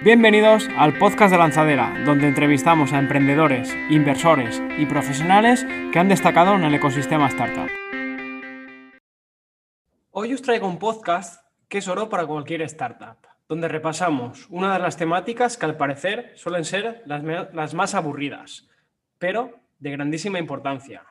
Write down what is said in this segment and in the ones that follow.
Bienvenidos al podcast de Lanzadera, donde entrevistamos a emprendedores, inversores y profesionales que han destacado en el ecosistema startup. Hoy os traigo un podcast que es oro para cualquier startup, donde repasamos una de las temáticas que al parecer suelen ser las, más aburridas, pero de grandísima importancia.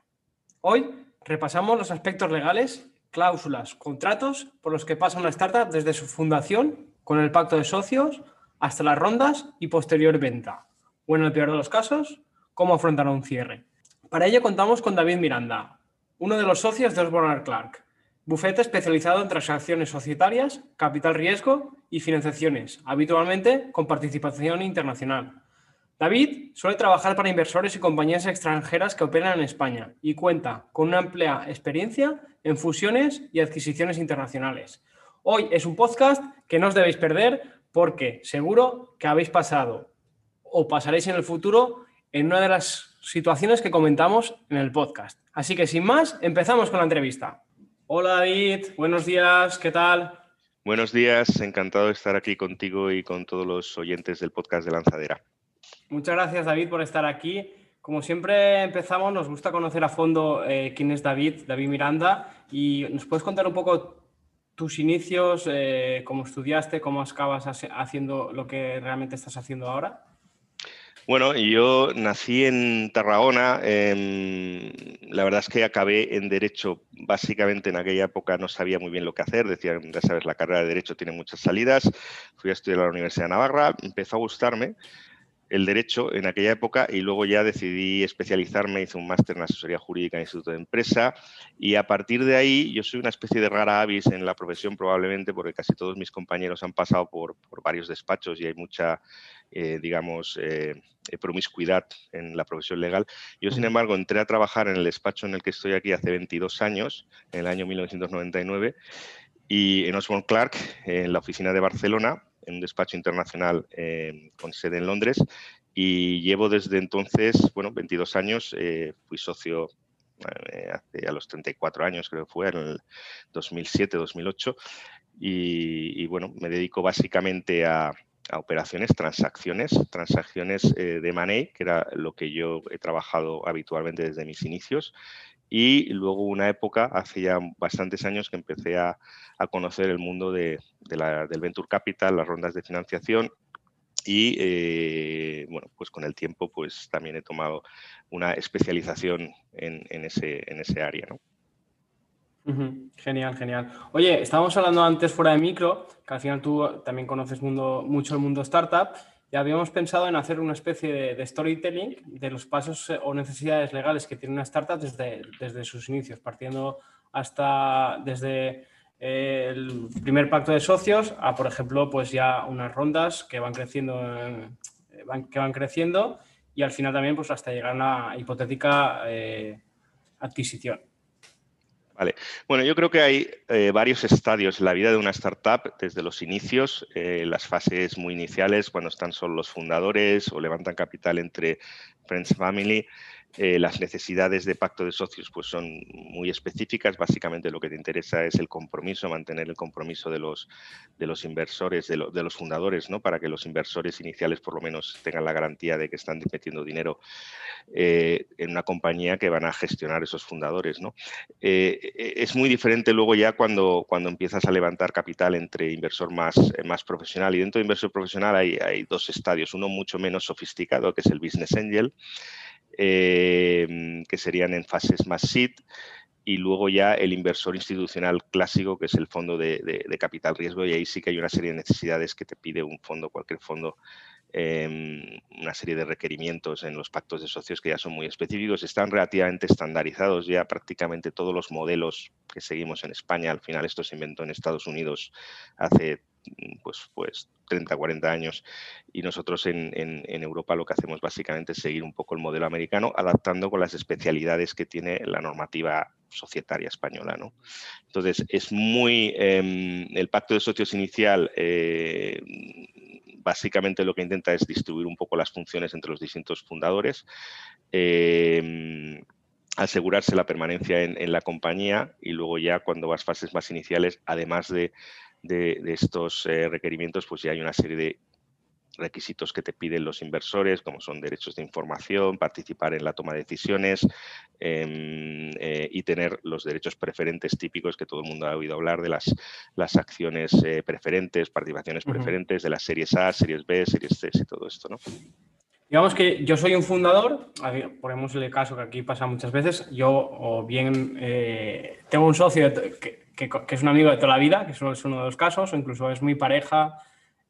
Hoy repasamos los aspectos legales, cláusulas, contratos por los que pasa una startup desde su fundación con el pacto de socios hasta las rondas y posterior venta. O en el peor de los casos, cómo afrontar un cierre. Para ello contamos con David Miranda, uno de los socios de Osborne Clark, bufete especializado en transacciones societarias, capital riesgo y financiaciones, habitualmente con participación internacional. David suele trabajar para inversores y compañías extranjeras que operan en España y cuenta con una amplia experiencia en fusiones y adquisiciones internacionales. Hoy es un podcast que no os debéis perder porque seguro que habéis pasado o pasaréis en el futuro en una de las situaciones que comentamos en el podcast. Así que sin más, empezamos con la entrevista. Hola David, buenos días, ¿qué tal? Buenos días, encantado de estar aquí contigo y con todos los oyentes del podcast de Lanzadera. Muchas gracias David por estar aquí. Como siempre empezamos, nos gusta conocer a fondo eh, quién es David, David Miranda, y nos puedes contar un poco tus inicios, eh, cómo estudiaste, cómo acabas haciendo lo que realmente estás haciendo ahora? Bueno, yo nací en Tarragona. Em, la verdad es que acabé en Derecho. Básicamente en aquella época no sabía muy bien lo que hacer. Decían, ya sabes, la carrera de Derecho tiene muchas salidas. Fui a estudiar a la Universidad de Navarra. Empezó a gustarme el derecho en aquella época y luego ya decidí especializarme, hice un máster en asesoría jurídica en el Instituto de Empresa y a partir de ahí yo soy una especie de rara avis en la profesión probablemente porque casi todos mis compañeros han pasado por, varios despachos y hay mucha, eh, digamos, eh, promiscuidad en la profesión legal. Yo, sin embargo, entré a trabajar en el despacho en el que estoy aquí hace 22 años, en el año 1999, y en Osborne Clark, en la oficina de Barcelona, en un despacho internacional eh, con sede en Londres y llevo desde entonces, bueno, 22 años, eh, fui socio eh, hace a los 34 años, creo que fue, en el 2007-2008 y, bueno, me dedico básicamente a, a operaciones, transacciones, transacciones de money, que era lo que yo he trabajado habitualmente desde mis inicios, y luego una época, hace ya bastantes años, que empecé a, conocer el mundo de, del Venture Capital, las rondas de financiación y eh, bueno, pues con el tiempo pues también he tomado una especialización en, ese, en ese área. ¿no? Genial, genial. Oye, estábamos hablando antes fuera de micro, que al final tú también conoces mundo, mucho el mundo startup ya habíamos pensado en hacer una especie de, storytelling de los pasos eh, o necesidades legales que tiene una startup desde, desde sus inicios, partiendo hasta desde eh, el primer pacto de socios a, por ejemplo, pues ya unas rondas que van creciendo, eh, que van creciendo y al final también pues hasta llegar a una hipotética adquisición. Vale. Bueno, yo creo que hay eh, varios estadios en la vida de una startup, desde los inicios, eh, las fases muy iniciales, cuando están solo los fundadores o levantan capital entre Friends Family, eh, las necesidades de pacto de socios pues son muy específicas. Básicamente lo que te interesa es el compromiso, mantener el compromiso de los, de los inversores, de, los fundadores, ¿no? para que los inversores iniciales por lo menos tengan la garantía de que están metiendo dinero eh, en una compañía que van a gestionar esos fundadores. ¿no? Eh, es muy diferente luego ya cuando, cuando empiezas a levantar capital entre inversor más, más profesional. Y dentro de inversor profesional hay, hay dos estadios. Uno mucho menos sofisticado, que es el business angel, Em, que serían en fases más SID, y luego ya el inversor institucional clásico, que es el fondo de, capital riesgo, y ahí sí que hay una serie de necesidades que te pide un fondo, cualquier fondo, em, una serie de requerimientos en los pactos de socios que ya son muy específicos, están relativamente estandarizados ya prácticamente todos los modelos que seguimos en España, al final esto se inventó en Estados Unidos hace pues, pues 30, 40 años y nosotros en, Europa lo que hacemos básicamente es seguir un poco el modelo americano, adaptando con las especialidades que tiene la normativa societaria española. ¿no? Entonces, es muy, em, el pacto de socios inicial eh, básicamente lo que intenta es distribuir un poco las funciones entre los distintos fundadores. Em, asegurarse la permanencia en, en, la compañía y luego ya cuando vas fases más iniciales, además de de, estos eh, requerimientos, pues ya hay una serie de requisitos que te piden los inversores, como son derechos de información, participar en la toma de decisiones em, eh, y tener los derechos preferentes típicos que todo el mundo ha oído hablar de las, las acciones eh, preferentes, participaciones preferentes de las series A, series B, series C y todo esto. ¿no? Digamos que yo soy un fundador, ponemos el caso que aquí pasa muchas veces, yo o bien tengo un socio que, es un amigo de toda la vida, que eso es uno de los casos, o incluso es mi pareja,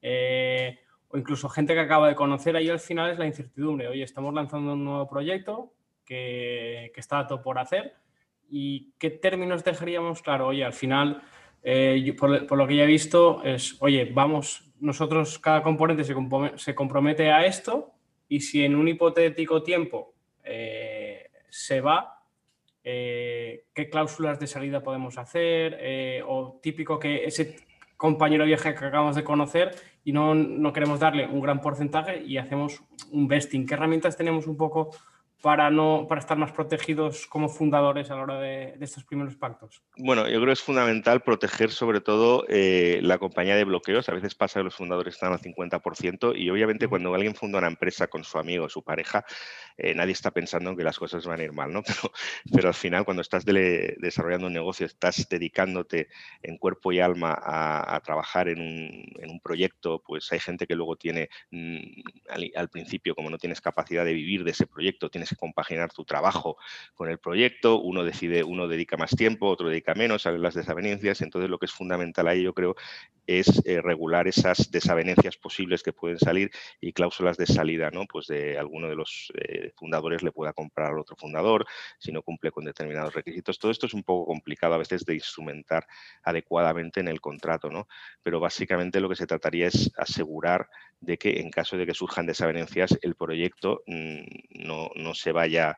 eh, o incluso gente que acaba de conocer, ahí al final es la incertidumbre, oye, estamos lanzando un nuevo proyecto que, está todo por hacer, y qué términos dejaríamos claro, oye, al final, eh, por, lo que ya he visto, es, oye, vamos, nosotros, cada componente se, se compromete a esto, y si en un hipotético tiempo eh, se va, eh, ¿qué cláusulas de salida podemos hacer? Eh, o típico que ese compañero viaje que acabamos de conocer y no, no, queremos darle un gran porcentaje y hacemos un vesting. ¿Qué herramientas tenemos un poco para, no, para estar más protegidos como fundadores a la hora de, estos primeros pactos? Bueno, yo creo que es fundamental proteger sobre todo eh, la compañía de bloqueos. A veces pasa que los fundadores están al 50% y obviamente cuando alguien funda una empresa con su amigo o su pareja, eh, nadie está pensando en que las cosas van a ir mal, ¿no? Pero, pero al final cuando estás desarrollando un negocio, estás dedicándote en cuerpo y alma a, trabajar en un, proyecto, pues hay gente que luego tiene, mm, al, al principio, como no tienes capacidad de vivir de ese proyecto, tienes compaginar tu trabajo con el proyecto, uno decide, uno dedica más tiempo, otro dedica menos, a las desavenencias, entonces lo que es fundamental ahí yo creo es eh, regular esas desavenencias posibles que pueden salir y cláusulas de salida, ¿no? Pues de alguno de los eh, fundadores le pueda comprar al otro fundador si no cumple con determinados requisitos. Todo esto es un poco complicado a veces de instrumentar adecuadamente en el contrato, ¿no? Pero básicamente lo que se trataría es asegurar de que en caso de que surjan desavenencias el proyecto mm, no, no se vaya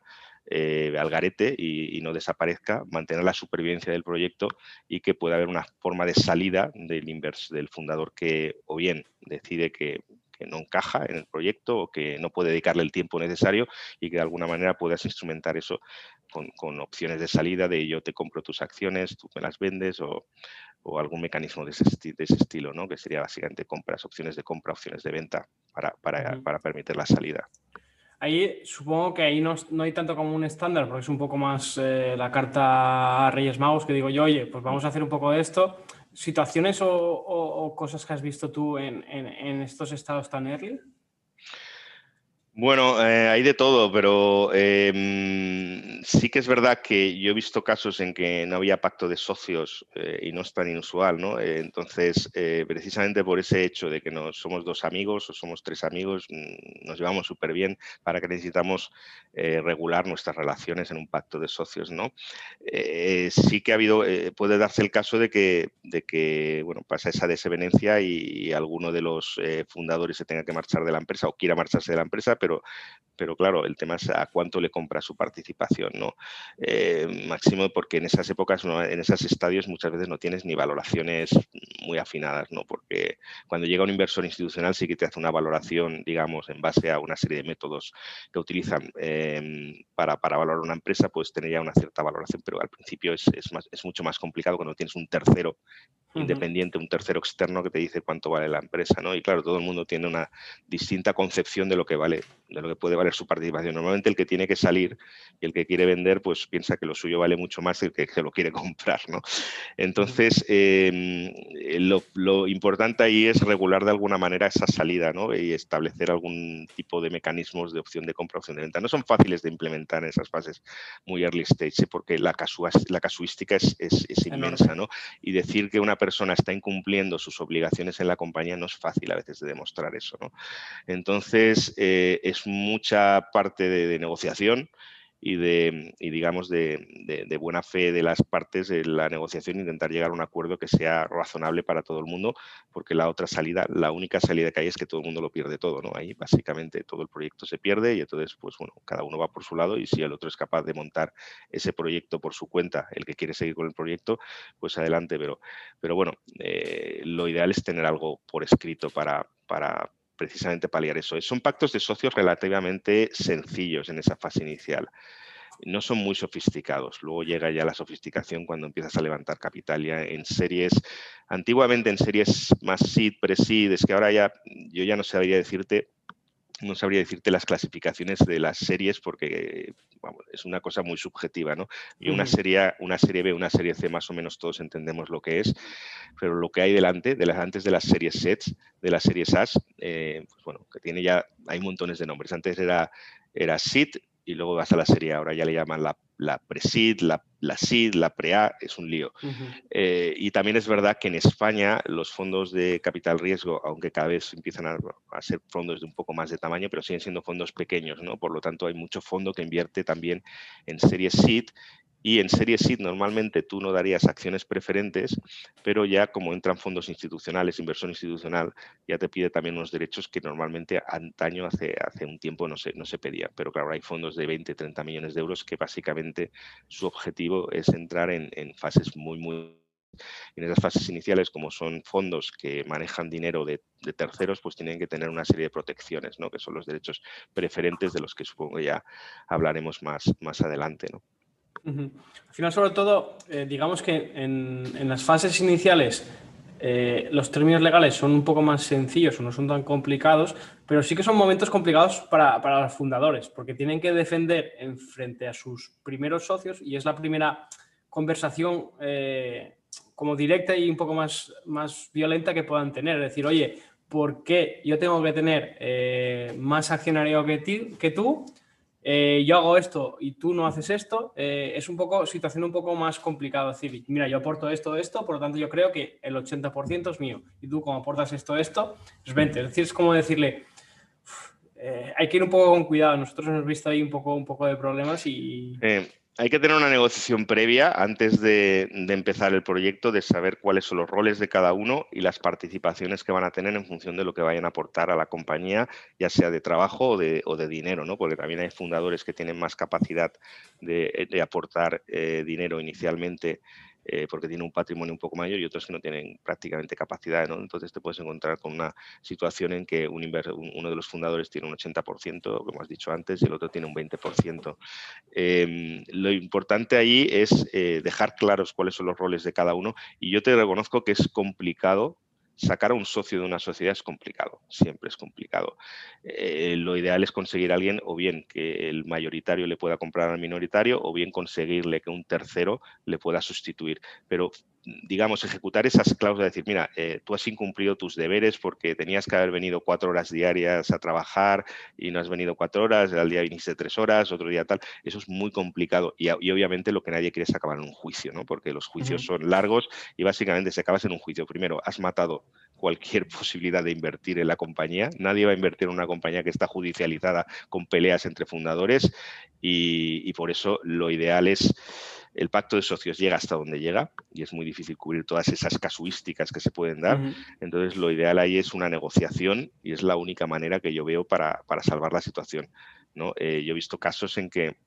eh, al garete y, no desaparezca, mantener la supervivencia del proyecto y que pueda haber una forma de salida del, del fundador que o bien decide que, no encaja en el proyecto o que no puede dedicarle el tiempo necesario y que de alguna manera puedas instrumentar eso con, opciones de salida de yo te compro tus acciones, tú me las vendes o, algún mecanismo de ese, de ese, estilo, ¿no? que sería básicamente compras, opciones de compra, opciones de venta para, para permitir la salida. Ahí supongo que ahí no, hay tanto como un estándar, porque es un poco más eh, la carta a Reyes Magos que digo yo, oye, pues vamos a hacer un poco de esto. ¿Situaciones o, cosas que has visto tú en, en estos estados tan early? Bueno, eh, hay de todo, pero em, sí que es verdad que yo he visto casos en que no había pacto de socios eh, y no es tan inusual, ¿no? Eh, entonces, precisamente por ese hecho de que no somos dos amigos o somos tres amigos, mm, nos llevamos súper bien para que necesitamos regular nuestras relaciones en un pacto de socios, ¿no? sí que ha habido, puede darse el caso de que, de que bueno, pasa esa desavenencia y, y alguno de los fundadores se tenga que marchar de la empresa o quiera marcharse de la empresa, pero pero, claro, el tema es a cuánto le compra su participación, ¿no? Eh, máximo porque en esas épocas, en esos estadios muchas veces no tienes ni valoraciones muy afinadas, ¿no? Porque cuando llega un inversor institucional sí que te hace una valoración, digamos, en base a una serie de métodos que utilizan em, para, para, valorar una empresa, pues tener ya una cierta valoración, pero al principio es, es, más, es mucho más complicado cuando tienes un tercero independiente, un tercero externo que te dice cuánto vale la empresa, ¿no? Y claro, todo el mundo tiene una distinta concepción de lo que vale, de lo que puede valer su participación. Normalmente el que tiene que salir y el que quiere vender, pues piensa que lo suyo vale mucho más que el que se lo quiere comprar, ¿no? Entonces, em, lo, importante ahí es regular de alguna manera esa salida, ¿no? Y establecer algún tipo de mecanismos de opción de compra, opción de venta. No son fáciles de implementar en esas fases muy early stage, ¿eh? porque la, la casuística es, es inmensa, ¿no? Y decir que una persona está incumpliendo sus obligaciones en la compañía no es fácil a veces de demostrar eso. ¿no? Entonces, eh, es mucha parte de negociación y de, y digamos, de, de, buena fe de las partes de la negociación, intentar llegar a un acuerdo que sea razonable para todo el mundo, porque la otra salida, la única salida que hay es que todo el mundo lo pierde todo, ¿no? Ahí básicamente todo el proyecto se pierde y entonces, pues bueno, cada uno va por su lado y si el otro es capaz de montar ese proyecto por su cuenta, el que quiere seguir con el proyecto, pues adelante, pero, pero bueno, eh, lo ideal es tener algo por escrito para, para, precisamente paliar eso. Son pactos de socios relativamente sencillos en esa fase inicial. no son muy sofisticados. Luego llega ya la sofisticación cuando empiezas a levantar capital ya en series, antiguamente en series más seed, pre-seed, es que ahora ya yo ya no sabría decirte no sabría decirte las clasificaciones de las series porque es una cosa muy subjetiva, ¿no? Y una serie, una serie B, una serie C, más o menos todos entendemos lo que es, pero lo que hay delante, de las, antes de las series sets, de las series SAS, eh, pues bueno, que tiene ya, hay montones de nombres. Antes era, era SIT, y luego vas a la serie, ahora ya le llaman la, la pre-SID, la, la SID, la pre-A, es un lío. Eh, y también es verdad que en España los fondos de capital riesgo, aunque cada vez empiezan a, a, ser fondos de un poco más de tamaño, pero siguen siendo fondos pequeños, ¿no? Por lo tanto, hay mucho fondo que invierte también en series SID y en serie SID normalmente tú no darías acciones preferentes, pero ya como entran fondos institucionales, inversión institucional, ya te pide también unos derechos que normalmente antaño, hace, hace un tiempo, no se, no se pedía. Pero claro, hay fondos de 20, 30 millones de euros que básicamente su objetivo es entrar en, en fases muy, muy en esas fases iniciales, como son fondos que manejan dinero de, de, terceros, pues tienen que tener una serie de protecciones, ¿no? que son los derechos preferentes de los que supongo ya hablaremos más, más adelante. ¿no? Al final, sobre todo, eh, digamos que en, las fases iniciales eh, los términos legales son un poco más sencillos o no son tan complicados, pero sí que son momentos complicados para, para los fundadores, porque tienen que defender en frente a sus primeros socios y es la primera conversación eh, como directa y un poco más, más violenta que puedan tener. Es decir, oye, ¿por qué yo tengo que tener más accionario que, ti, que tú? Eh, yo hago esto y tú no haces esto, eh, es un poco, situación un poco más complicada. decir, mira, yo aporto esto, esto, por lo tanto yo creo que el 80% es mío y tú como aportas esto, esto, es 20. Es decir, es como decirle, eh, hay que ir un poco con cuidado. Nosotros hemos visto ahí un poco, un poco de problemas y... Eh, hay que tener una negociación previa antes de, empezar el proyecto, de saber cuáles son los roles de cada uno y las participaciones que van a tener en función de lo que vayan a aportar a la compañía, ya sea de trabajo o de, o de dinero, ¿no? Porque también hay fundadores que tienen más capacidad de, de aportar eh, dinero inicialmente eh, porque tiene un patrimonio un poco mayor y otros que no tienen prácticamente capacidad. ¿no? Entonces te puedes encontrar con una situación en que un uno de los fundadores tiene un 80%, como has dicho antes, y el otro tiene un 20%. Eh, lo importante ahí es eh, dejar claros cuáles son los roles de cada uno y yo te reconozco que es complicado sacar a un socio de una sociedad es complicado, siempre es complicado. Eh, lo ideal es conseguir a alguien o bien que el mayoritario le pueda comprar al minoritario o bien conseguirle que un tercero le pueda sustituir. Pero digamos, ejecutar esas cláusulas, decir, mira, eh, tú has incumplido tus deberes porque tenías que haber venido cuatro horas diarias a trabajar y no has venido cuatro horas, al día viniste tres horas, otro día tal, eso es muy complicado y, y obviamente lo que nadie quiere es acabar en un juicio, ¿no? Porque los juicios uh -huh. son largos y básicamente se acabas en un juicio. Primero, has matado cualquier posibilidad de invertir en la compañía, nadie va a invertir en una compañía que está judicializada con peleas entre fundadores y, y por eso lo ideal es el pacto de socios llega hasta donde llega y es muy difícil cubrir todas esas casuísticas que se pueden dar. Uh -huh. Entonces, lo ideal ahí es una negociación y es la única manera que yo veo para, para salvar la situación. ¿no? Eh, yo he visto casos en que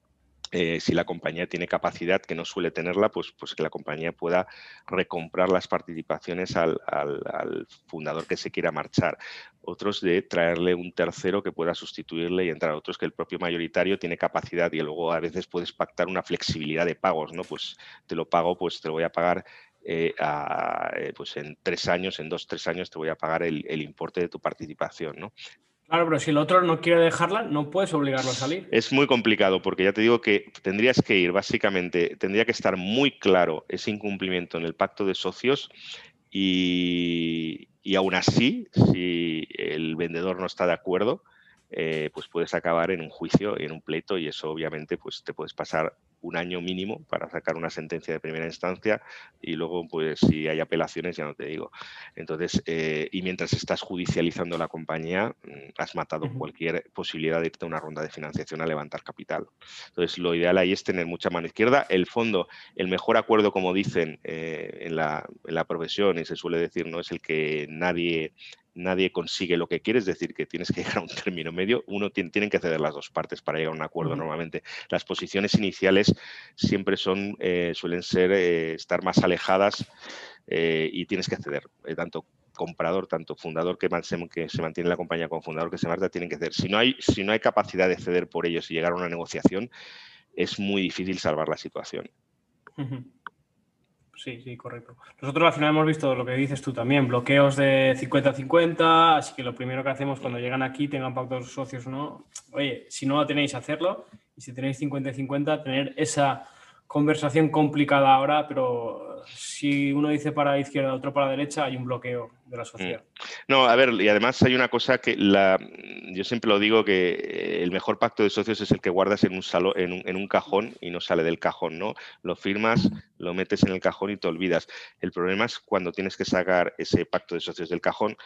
eh, si la compañía tiene capacidad que no suele tenerla, pues, pues que la compañía pueda recomprar las participaciones al, al, fundador que se quiera marchar. Otros de traerle un tercero que pueda sustituirle y entrar. Otros que el propio mayoritario tiene capacidad y luego a veces puedes pactar una flexibilidad de pagos, ¿no? Pues te lo pago, pues te lo voy a pagar eh, a, eh, pues en tres años, en dos, tres años te voy a pagar el, el importe de tu participación, ¿no? Claro, pero si el otro no quiere dejarla, no puedes obligarlo a salir. Es muy complicado porque ya te digo que tendrías que ir, básicamente, tendría que estar muy claro ese incumplimiento en el pacto de socios y, y aún así, si el vendedor no está de acuerdo, eh, pues puedes acabar en un juicio, en un pleito y eso obviamente pues te puedes pasar un año mínimo para sacar una sentencia de primera instancia y luego, pues, si hay apelaciones, ya no te digo. Entonces, eh, y mientras estás judicializando la compañía, mm, has matado uh -huh. cualquier posibilidad de irte a una ronda de financiación a levantar capital. Entonces, lo ideal ahí es tener mucha mano izquierda. El fondo, el mejor acuerdo, como dicen eh, en, la, en la profesión, y se suele decir, no es el que nadie nadie consigue lo que quiere, es decir, que tienes que llegar a un término medio, uno tiene, tienen que ceder las dos partes para llegar a un acuerdo uh -huh. normalmente. Las posiciones iniciales siempre son, eh, suelen ser, eh, estar más alejadas eh, y tienes que ceder, tanto comprador, tanto fundador que, se mantiene la compañía como fundador que se marcha, tienen que ceder. Si no, hay, si no hay capacidad de ceder por ellos y llegar a una negociación, es muy difícil salvar la situación. Sí, sí, correcto. Nosotros al final hemos visto lo que dices tú también, bloqueos de 50-50, así que lo primero que hacemos cuando llegan aquí, tengan pactos socios o no, oye, si no lo tenéis, hacerlo, y si tenéis 50-50, tener esa conversación complicada ahora, pero si uno dice para la izquierda, otro para la derecha, hay un bloqueo de la sociedad. Mm. No, a ver, y además hay una cosa que la, yo siempre lo digo que el mejor pacto de socios es el que guardas en un, salón, en un, cajón y no sale del cajón, ¿no? Lo firmas, lo metes en el cajón y te olvidas. El problema es cuando tienes que sacar ese pacto de socios del cajón,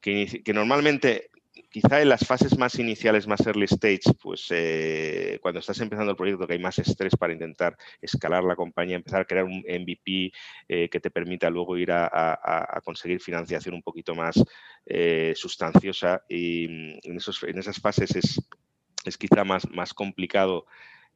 que normalmente quizá en las fases más iniciales, más early stage, pues eh, cuando estás empezando el proyecto que hay más estrés para intentar escalar la compañía, empezar a crear un MVP eh, que te permita luego ir a, conseguir financiación un poquito más eh, sustanciosa y mm, en, esas fases es, quizá más complicado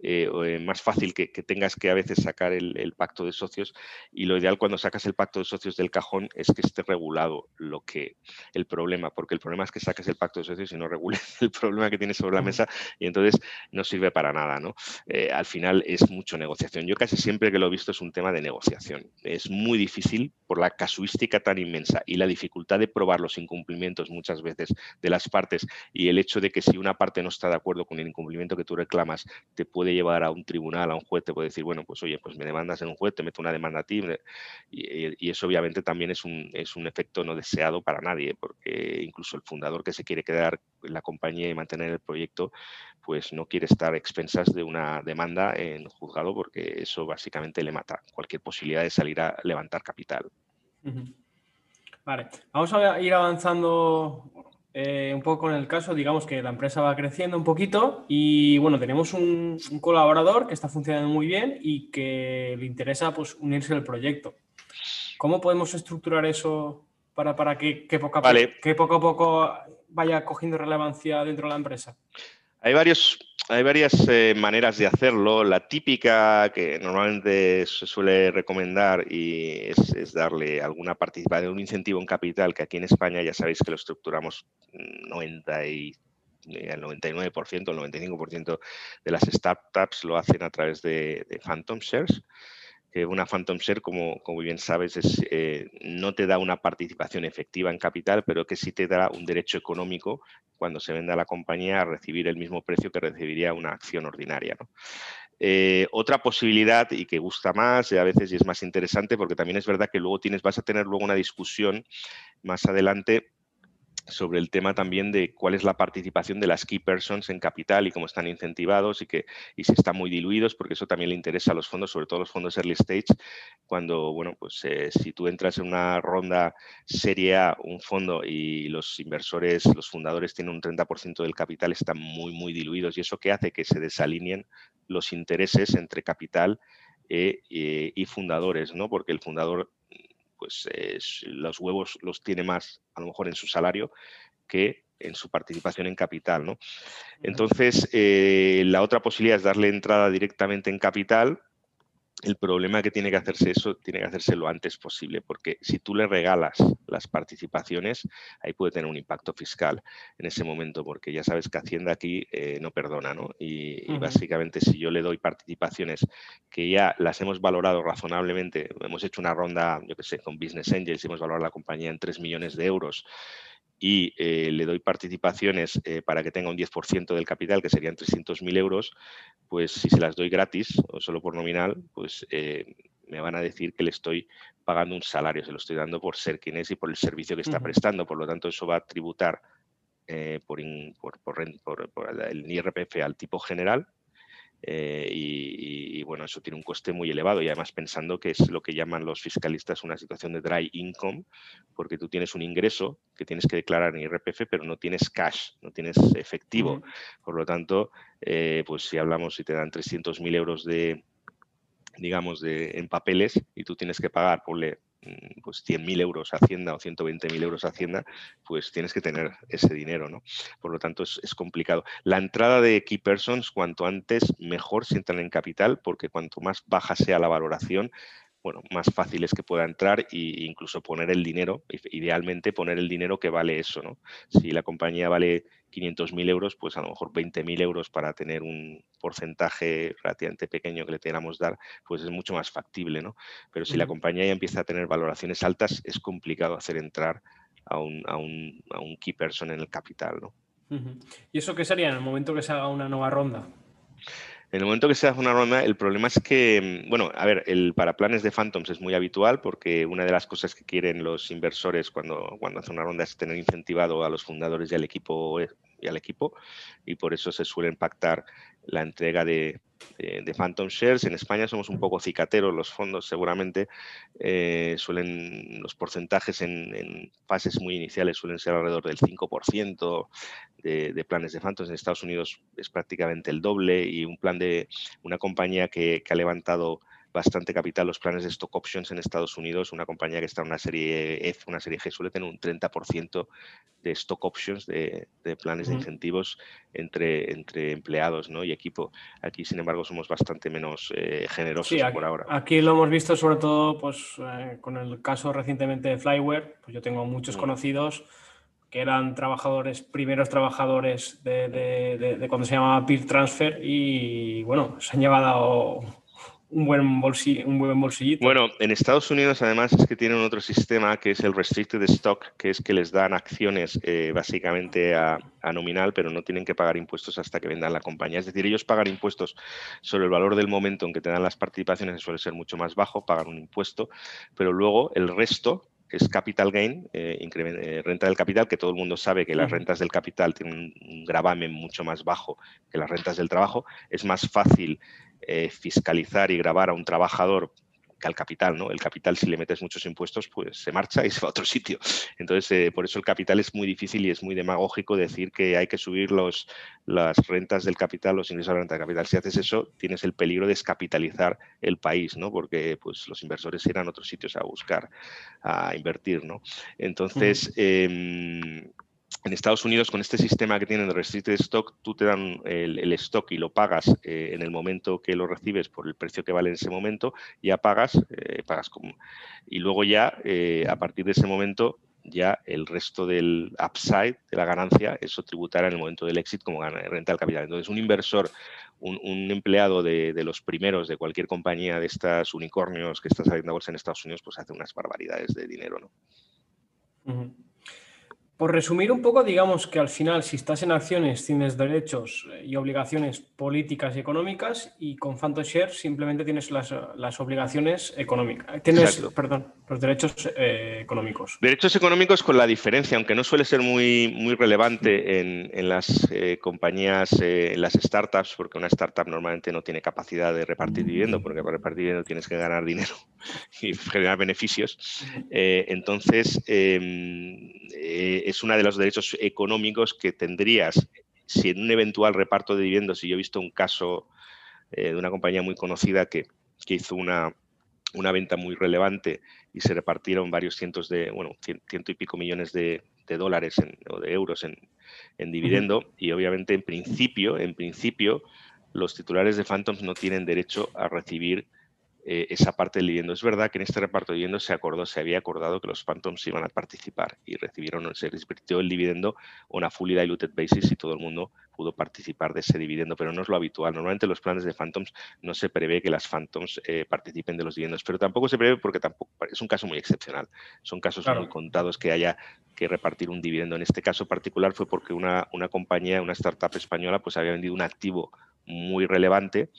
eh, eh, más fácil que, tengas que a veces sacar el, pacto de socios y lo ideal cuando sacas el pacto de socios del cajón es que esté regulado lo que el problema, porque el problema es que saques el pacto de socios y no regules el problema que tienes sobre la mesa y entonces no sirve para nada. ¿no? Eh, al final es mucho negociación. Yo casi siempre que lo he visto es un tema de negociación. Es muy difícil por la casuística tan inmensa y la dificultad de probar los incumplimientos muchas veces de las partes y el hecho de que si una parte no está de acuerdo con el incumplimiento que tú reclamas, te puede llevar a un tribunal, a un juez, te puede decir, bueno, pues oye, pues me demandas en un juez, te meto una demanda a ti, y, eso obviamente también es un, es un efecto no deseado para nadie, porque incluso el fundador que se quiere quedar en la compañía y mantener el proyecto, pues no quiere estar a expensas de una demanda en juzgado, porque eso básicamente le mata. Cualquier posibilidad de salir a levantar capital. Vale, vamos a ir avanzando eh, un poco con el caso, digamos que la empresa va creciendo un poquito y bueno, tenemos un, colaborador que está funcionando muy bien y que le interesa pues, unirse al proyecto. ¿Cómo podemos estructurar eso para, para que, poco a que poco a poco vaya cogiendo relevancia dentro de la empresa? Hay varios hay varias eh, maneras de hacerlo. La típica que normalmente se suele recomendar y es, darle alguna participación, un incentivo en capital, que aquí en España ya sabéis que lo estructuramos 90 y eh, el 99%, el 95% de las startups lo hacen a través de Phantom Shares que una Phantom Share, como, como bien sabes, es, eh, no te da una participación efectiva en capital, pero que sí te da un derecho económico cuando se venda la compañía a recibir el mismo precio que recibiría una acción ordinaria. Eh, otra posibilidad y que gusta más y a veces y es más interesante porque también es verdad que luego tienes, vas a tener luego una discusión más adelante sobre el tema también de cuál es la participación de las key persons en capital y cómo están incentivados y, que, y si están muy diluidos, porque eso también le interesa a los fondos, sobre todo los fondos early stage, cuando, bueno, pues eh, si tú entras en una ronda serie A, un fondo y los inversores, los fundadores tienen un 30% del capital, están muy, muy diluidos y eso que hace que se desalineen los intereses entre capital eh, y fundadores, ¿no? Porque el fundador pues los huevos los tiene más a lo mejor en su salario que en su participación en capital. ¿no? Entonces, eh, la otra posibilidad es darle entrada directamente en capital el problema que tiene que hacerse eso, tiene que hacerse lo antes posible, porque si tú le regalas las participaciones, ahí puede tener un impacto fiscal en ese momento, porque ya sabes que Hacienda aquí eh, no perdona, ¿no? Y, básicamente si yo le doy participaciones que ya las hemos valorado razonablemente, hemos hecho una ronda, yo qué sé, con Business Angels, hemos valorado la compañía en 3 millones de euros, y eh, le doy participaciones eh, para que tenga un 10% del capital, que serían 300.000 euros, pues si se las doy gratis o solo por nominal, pues eh, me van a decir que le estoy pagando un salario, se lo estoy dando por ser quien es y por el servicio que está prestando. Por lo tanto, eso va a tributar por, por, por, el IRPF al tipo general eh, y, bueno, eso tiene un coste muy elevado y además pensando que es lo que llaman los fiscalistas una situación de dry income, porque tú tienes un ingreso que tienes que declarar en IRPF, pero no tienes cash, no tienes efectivo. Por lo tanto, eh, pues si hablamos, si te dan 300.000 euros de, digamos, de, en papeles y tú tienes que pagar, ponle pues 100.000 euros Hacienda o 120.000 euros Hacienda, pues tienes que tener ese dinero, ¿no? Por lo tanto, es, complicado. La entrada de key persons, cuanto antes, mejor si entran en capital, porque cuanto más baja sea la valoración, bueno, más fácil es que pueda entrar e incluso poner el dinero, idealmente poner el dinero que vale eso, ¿no? Si la compañía vale 500.000 euros, pues a lo mejor 20.000 euros para tener un porcentaje relativamente pequeño que le tengamos dar, pues es mucho más factible, ¿no? Pero si la compañía ya empieza a tener valoraciones altas, es complicado hacer entrar a un, a un, a un key person en el capital, ¿no? ¿Y eso qué sería en el momento que se haga una nueva ronda? En el momento que se hace una ronda, el problema es que, mm, bueno, a ver, el para planes de Phantoms es muy habitual porque una de las cosas que quieren los inversores cuando, cuando hacen una ronda es tener incentivado a los fundadores y al equipo eh, y al equipo y por eso se suelen pactar la entrega de, de, Phantom Shares. En España somos un poco cicateros, los fondos seguramente eh, suelen, los porcentajes en, fases muy iniciales suelen ser alrededor del 5% de, de, planes de Phantoms. En Estados Unidos es prácticamente el doble y un plan de una compañía que, que ha levantado bastante capital los planes de stock options en Estados Unidos. Una compañía que está en una serie F, una serie G, suele tener un 30% de stock options, de, planes de incentivos entre, entre empleados ¿no? y equipo. Aquí, sin embargo, somos bastante menos eh, generosos por ahora. Aquí lo hemos visto sobre todo pues, eh, con el caso recientemente de Flyware. Pues yo tengo muchos mm. conocidos que eran trabajadores, primeros trabajadores de, de, cuando se llamaba Peer Transfer y bueno, se han llevado un buen, bolsillo, un buen bolsillito. Bueno, en Estados Unidos además es que tienen otro sistema que es el Restricted Stock, que es que les dan acciones eh, básicamente a, nominal, pero no tienen que pagar impuestos hasta que vendan la compañía. Es decir, ellos pagan impuestos sobre el valor del momento en que te dan las participaciones, que suele ser mucho más bajo, pagan un impuesto, pero luego el resto es capital gain, eh, eh, renta del capital, que todo el mundo sabe que las rentas del capital tienen un gravamen mucho más bajo que las rentas del trabajo. Es más fácil eh, fiscalizar y grabar a un trabajador que al capital, ¿no? El capital, si le metes muchos impuestos, pues se marcha y se va a otro sitio. Entonces, eh, por eso el capital es muy difícil y es muy demagógico decir que hay que subir los, las rentas del capital, los ingresos de la renta del capital. Si haces eso, tienes el peligro de descapitalizar el país, ¿no? Porque pues, los inversores irán a otros sitios a buscar, a invertir, ¿no? Entonces, en Estados Unidos, con este sistema que tienen de restricted stock, tú te dan el, stock y lo pagas eh, en el momento que lo recibes por el precio que vale en ese momento, ya pagas, eh, pagas como, y luego ya, eh, a partir de ese momento, ya el resto del upside de la ganancia, eso tributará en el momento del exit como renta del capital. Entonces, un inversor, un, empleado de, los primeros de cualquier compañía de estas unicornios que está saliendo a bolsa en Estados Unidos, pues hace unas barbaridades de dinero, ¿no? Por resumir un poco, digamos que al final, si estás en acciones, tienes derechos y obligaciones políticas y económicas, y con Phantom Share simplemente tienes las, obligaciones económicas. Tienes, perdón, los derechos eh, económicos. Derechos económicos con la diferencia, aunque no suele ser muy, muy relevante en, las eh, compañías, eh, en las startups, porque una startup normalmente no tiene capacidad de repartir dividendo, porque para repartir dividendo tienes que ganar dinero y generar beneficios. entonces, em, es uno de los derechos económicos que tendrías si en un eventual reparto de dividendos, y yo he visto un caso eh, de una compañía muy conocida que, hizo una, una, venta muy relevante y se repartieron varios cientos de, bueno, ciento y pico millones de, dólares o de euros en, en dividendo. Y obviamente en principio, en principio, los titulares de Phantoms no tienen derecho a recibir eh, esa parte del dividendo. Es verdad que en este reparto de dividendos se acordó, se había acordado que los Phantoms iban a participar y recibieron, se les el dividendo on a fully diluted basis y todo el mundo pudo participar de ese dividendo, pero no es lo habitual. Normalmente los planes de Phantoms no se prevé que las Phantoms eh, participen de los dividendos, pero tampoco se prevé porque tampoco es un caso muy excepcional. Son casos muy contados que haya que repartir un dividendo. En este caso particular fue porque una, una compañía, una startup española, pues había vendido un activo muy relevante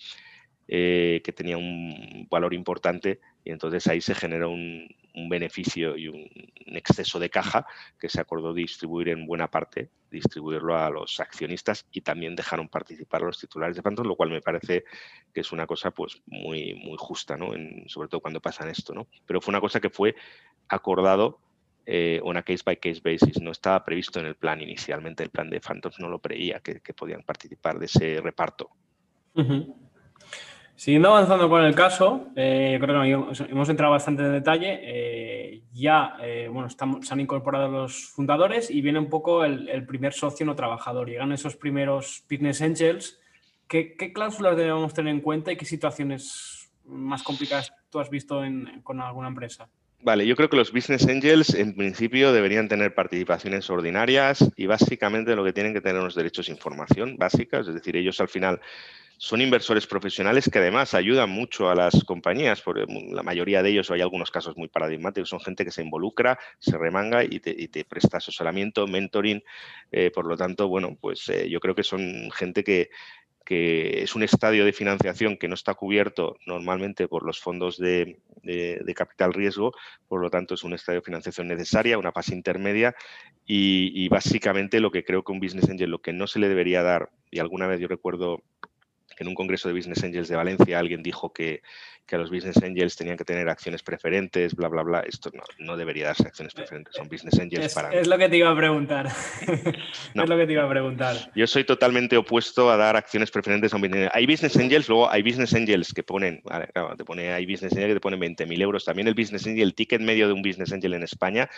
eh, que tenía un valor importante y entonces ahí se generó un, beneficio y un, exceso de caja que se acordó distribuir en buena parte, distribuirlo a los accionistas y también dejaron participar a los titulares de Phantom, lo cual me parece que es una cosa pues muy, muy justa, ¿no? sobre todo cuando pasan esto, ¿no? Pero fue una cosa que fue acordado eh, on a case by case basis. No estaba previsto en el plan inicialmente. El plan de Phantoms no lo preía que, podían participar de ese reparto. Siguiendo avanzando con el caso, eh, creo que hemos entrado bastante en detalle. Eh, ya eh, bueno, se han incorporado los fundadores y viene un poco el, primer socio no trabajador. Llegan esos primeros business angels. ¿Qué, cláusulas debemos tener en cuenta y qué situaciones más complicadas tú has visto con alguna empresa? Vale, yo creo que los business angels en principio deberían tener participaciones ordinarias y básicamente lo que tienen que tener unos derechos de información básicas, es decir, ellos al final son inversores profesionales que además ayudan mucho a las compañías, porque la mayoría de ellos, o hay algunos casos muy paradigmáticos, son gente que se involucra, se remanga y te, presta asesoramiento, mentoring. Eh, por lo tanto, bueno, pues eh, yo creo que son gente que, es un estadio de financiación que no está cubierto normalmente por los fondos de, capital riesgo, por lo tanto es un estadio de financiación necesaria, una fase intermedia y, básicamente lo que creo que un business angel, lo que no se le debería dar, y alguna vez yo recuerdo en un congreso de Business Angels de Valencia alguien dijo que, que, a los Business Angels tenían que tener acciones preferentes, bla, bla, bla. Esto no, no debería darse acciones preferentes, son Business Angels es, para... Es lo que te iba a preguntar. Es lo que te iba a preguntar. Yo soy totalmente opuesto a dar acciones preferentes a un Business Hay Business Angels, luego hay Business Angels que ponen, claro, te pone, hay Business Angels que te ponen 20.000 euros. También el Business Angel, el ticket medio de un Business Angel en España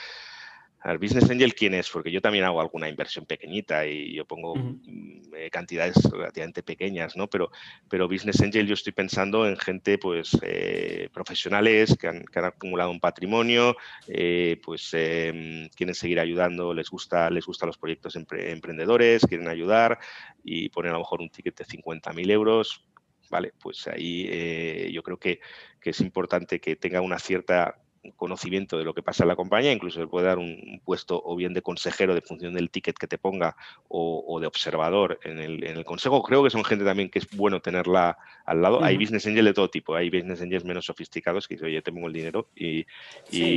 a Business Angel, ¿quién es? Porque yo también hago alguna inversión pequeñita y yo pongo mm, eh, cantidades relativamente pequeñas, ¿no? Pero, pero Business Angel yo estoy pensando en gente, pues, eh, profesionales que han, acumulado un patrimonio, eh, pues, em, quieren seguir ayudando, les gusta, les gustan los proyectos emprendedores, quieren ayudar y ponen a lo mejor un ticket de 50.000 euros, ¿vale? Pues ahí yo creo que, que es importante que tenga una cierta conocimiento de lo que pasa en la compañía, incluso le puede dar un puesto o bien de consejero de función del ticket que te ponga o, de observador en el, consejo. Creo que son gente también que es bueno tenerla al lado. Hay business angels de todo tipo, hay business angels menos sofisticados que dicen, oye, tengo el dinero y,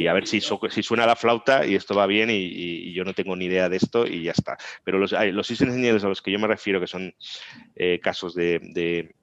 a ver si, si, suena la flauta y esto va bien y, yo no tengo ni idea de esto y ya está. Pero los, los business angels a los que yo me refiero, que son eh, casos de de,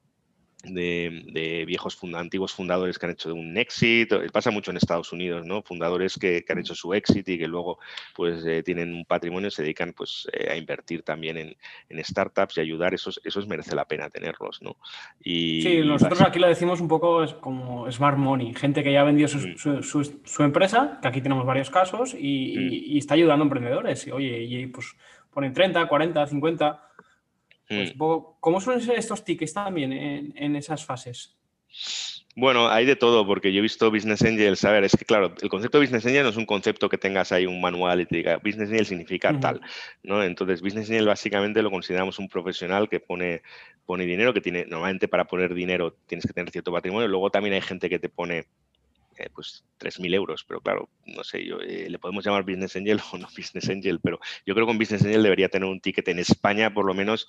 viejos antiguos fundadores que han hecho un exit, pasa mucho en Estados Unidos, ¿no? Fundadores que, han hecho su exit y que luego pues eh, tienen un patrimonio y se dedican pues eh, a invertir también en, startups y ayudar, esos, esos merece la pena tenerlos, ¿no? Y, sí, nosotros aquí lo decimos un poco como smart money, gente que ya ha vendido mm. su, empresa, que aquí tenemos varios casos, y, mm. y, está ayudando a emprendedores. Y, oye, y pues ponen 30, 40, 50 pues, mm. ¿Cómo suelen ser estos tickets también en, esas fases? Bueno, hay de todo, porque yo he visto Business Angels. A ver, es que claro, el concepto de Business Angel no es un concepto que tengas ahí un manual y te diga Business Angel significa tal, ¿no? Entonces, Business Angel básicamente lo consideramos un profesional que pone, pone dinero, que tiene, normalmente para poner dinero tienes que tener cierto patrimonio. Luego también hay gente que te pone eh, pues 3.000 euros, pero claro, no sé, yo, eh, le podemos llamar Business Angel o no Business Angel, pero yo creo que un Business Angel debería tener un ticket en España, por lo menos,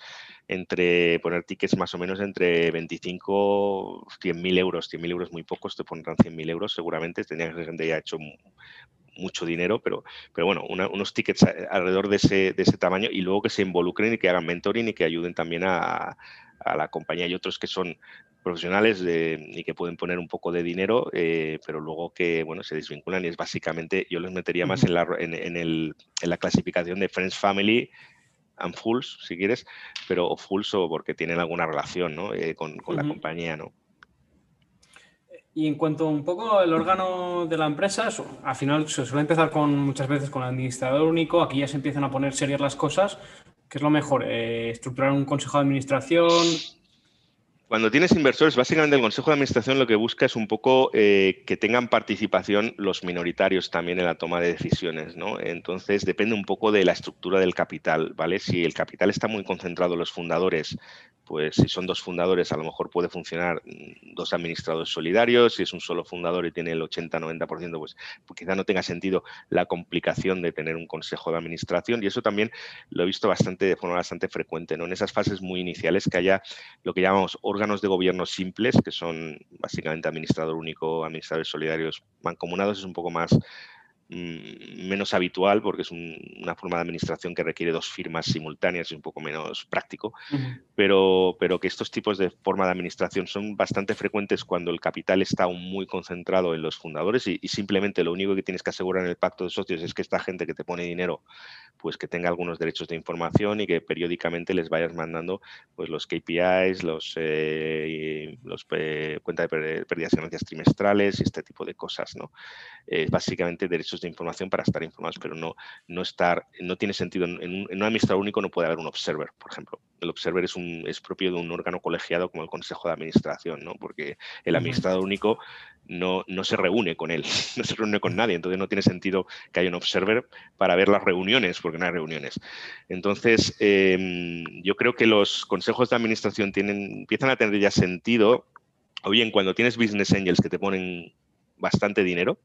entre poner tickets más o menos entre 25, 100.000 euros, 100.000 euros muy pocos, te pondrán 100.000 euros seguramente, ser gente ya hecho mucho dinero, pero, pero bueno, unos tickets alrededor de ese, de ese tamaño y luego que se involucren y que hagan mentoring y que ayuden también a la compañía. Y otros que son profesionales y que pueden poner un poco de dinero, eh, pero luego que bueno, se desvinculan y es básicamente, yo los metería más en la, en, el, en la clasificación de Friends Family and Fools, si quieres, pero o Fools o porque tienen alguna relación ¿no? Eh, con, con la compañía. ¿no? Y en cuanto un poco al órgano de la empresa, al final se suele empezar con muchas veces con el administrador único, aquí ya se empiezan a poner serias las cosas, ¿Qué es lo mejor? Eh, ¿Estructurar un consejo de administración? Cuando tienes inversores, básicamente el Consejo de Administración lo que busca es un poco eh, que tengan participación los minoritarios también en la toma de decisiones, ¿no? Entonces depende un poco de la estructura del capital, ¿vale? Si el capital está muy concentrado en los fundadores, pues si son dos fundadores, a lo mejor puede funcionar mm, dos administradores solidarios. Si es un solo fundador y tiene el 80-90%, pues, pues, quizá no tenga sentido la complicación de tener un consejo de administración. Y eso también lo he visto bastante de forma bastante frecuente, ¿no? En esas fases muy iniciales que haya lo que llamamos órganos de gobierno simples, que son básicamente administrador único, administradores solidarios mancomunados, es un poco más menos habitual porque es una forma de administración que requiere dos firmas simultáneas y un poco menos práctico, pero, pero que estos tipos de forma de administración son bastante frecuentes cuando el capital está muy concentrado en los fundadores y, simplemente lo único que tienes que asegurar en el pacto de socios es que esta gente que te pone dinero pues que tenga algunos derechos de información y que periódicamente les vayas mandando pues los KPIs, los, eh, los eh, cuentas de pérdidas y ganancias trimestrales y este tipo de cosas, ¿no? básicamente derechos de información para estar informados, pero no, no estar, no tiene sentido. En, un, administrador único no puede haber un observer, por ejemplo. el observer es, un, es propio de un órgano colegiado como el Consejo de Administración, ¿no? porque el administrador único no, no, se reúne con él, no se reúne con nadie, entonces no tiene sentido que haya un observer para ver las reuniones, porque no hay reuniones. Entonces, em, yo creo que los consejos de administración tienen, empiezan a tener ya sentido, o bien cuando tienes business angels que te ponen bastante dinero,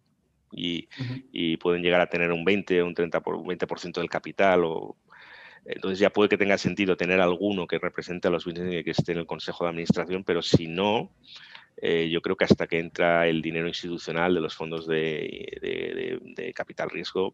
y, pueden llegar a tener un 20 o un 30 por, 20% del capital o entonces ya puede que tenga sentido tener alguno que represente a los business que esté en el consejo de administración, pero si no, eh, yo creo que hasta que entra el dinero institucional de los fondos de, de capital riesgo,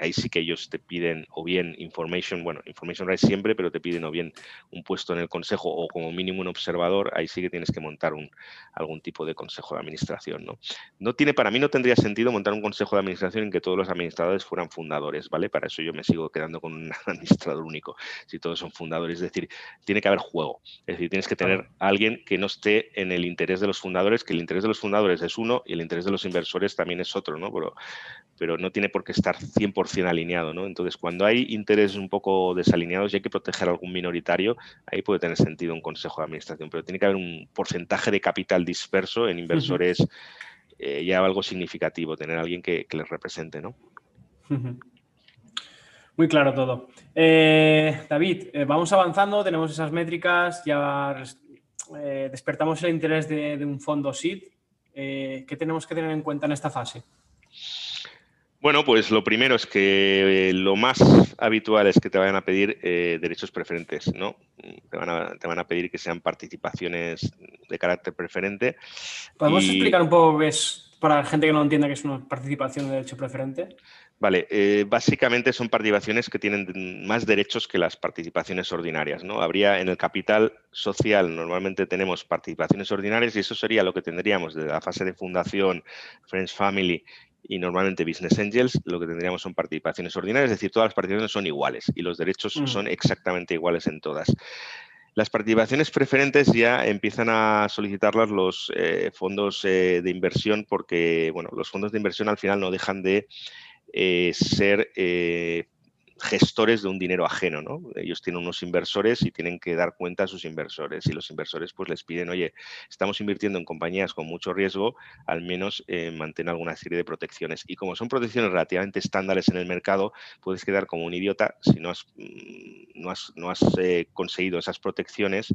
ahí sí que ellos te piden o bien information, bueno, information rights siempre, pero te piden o bien un puesto en el consejo o como mínimo un observador, ahí sí que tienes que montar un, algún tipo de consejo de administración, ¿no? No tiene, para mí no tendría sentido montar un consejo de administración en que todos los administradores fueran fundadores, ¿vale? Para eso yo me sigo quedando con un administrador único, si todos son fundadores, es decir, tiene que haber juego, es decir, tienes que tener a alguien que no esté en el interés de los fundadores, que el interés de los fundadores es uno y el interés de los inversores también es otro, ¿no? Pero, pero no tiene por qué estar 100% alineado, ¿no? Entonces, cuando hay intereses un poco desalineados y hay que proteger a algún minoritario, ahí puede tener sentido un consejo de administración, pero tiene que haber un porcentaje de capital disperso en inversores eh, ya algo significativo, tener alguien que, les represente, ¿no? Muy claro todo. Eh, David, eh, vamos avanzando, tenemos esas métricas, ya despertamos el interés de, de un fondo SID. ¿Qué tenemos que tener en cuenta en esta fase? Bueno, pues lo primero es que eh, lo más habitual es que te vayan a pedir eh, derechos preferentes, ¿no? Te van, a, pedir que sean participaciones de carácter preferente. ¿Podemos explicar un poco es, para la gente que no entienda qué es una participación de derecho preferente? Vale, eh, básicamente son participaciones que tienen más derechos que las participaciones ordinarias, ¿no? Habría en el capital social, normalmente tenemos participaciones ordinarias y eso sería lo que tendríamos de la fase de fundación, Friends Family y normalmente Business Angels lo que tendríamos son participaciones ordinarias, es decir, todas las participaciones son iguales y los derechos mm. son exactamente iguales en todas. Las participaciones preferentes ya empiezan a solicitarlas los eh, fondos eh, de inversión porque, bueno, los fondos de inversión al final no dejan de eh, ser gestores de un dinero ajeno, ¿no? Ellos tienen unos inversores y tienen que dar cuenta a sus inversores y los inversores pues les piden, oye, estamos invirtiendo en compañías con mucho riesgo, al menos eh, mantén alguna serie de protecciones. Y como son protecciones relativamente estándares en el mercado, puedes quedar como un idiota si no has, mm, no has, eh, conseguido esas protecciones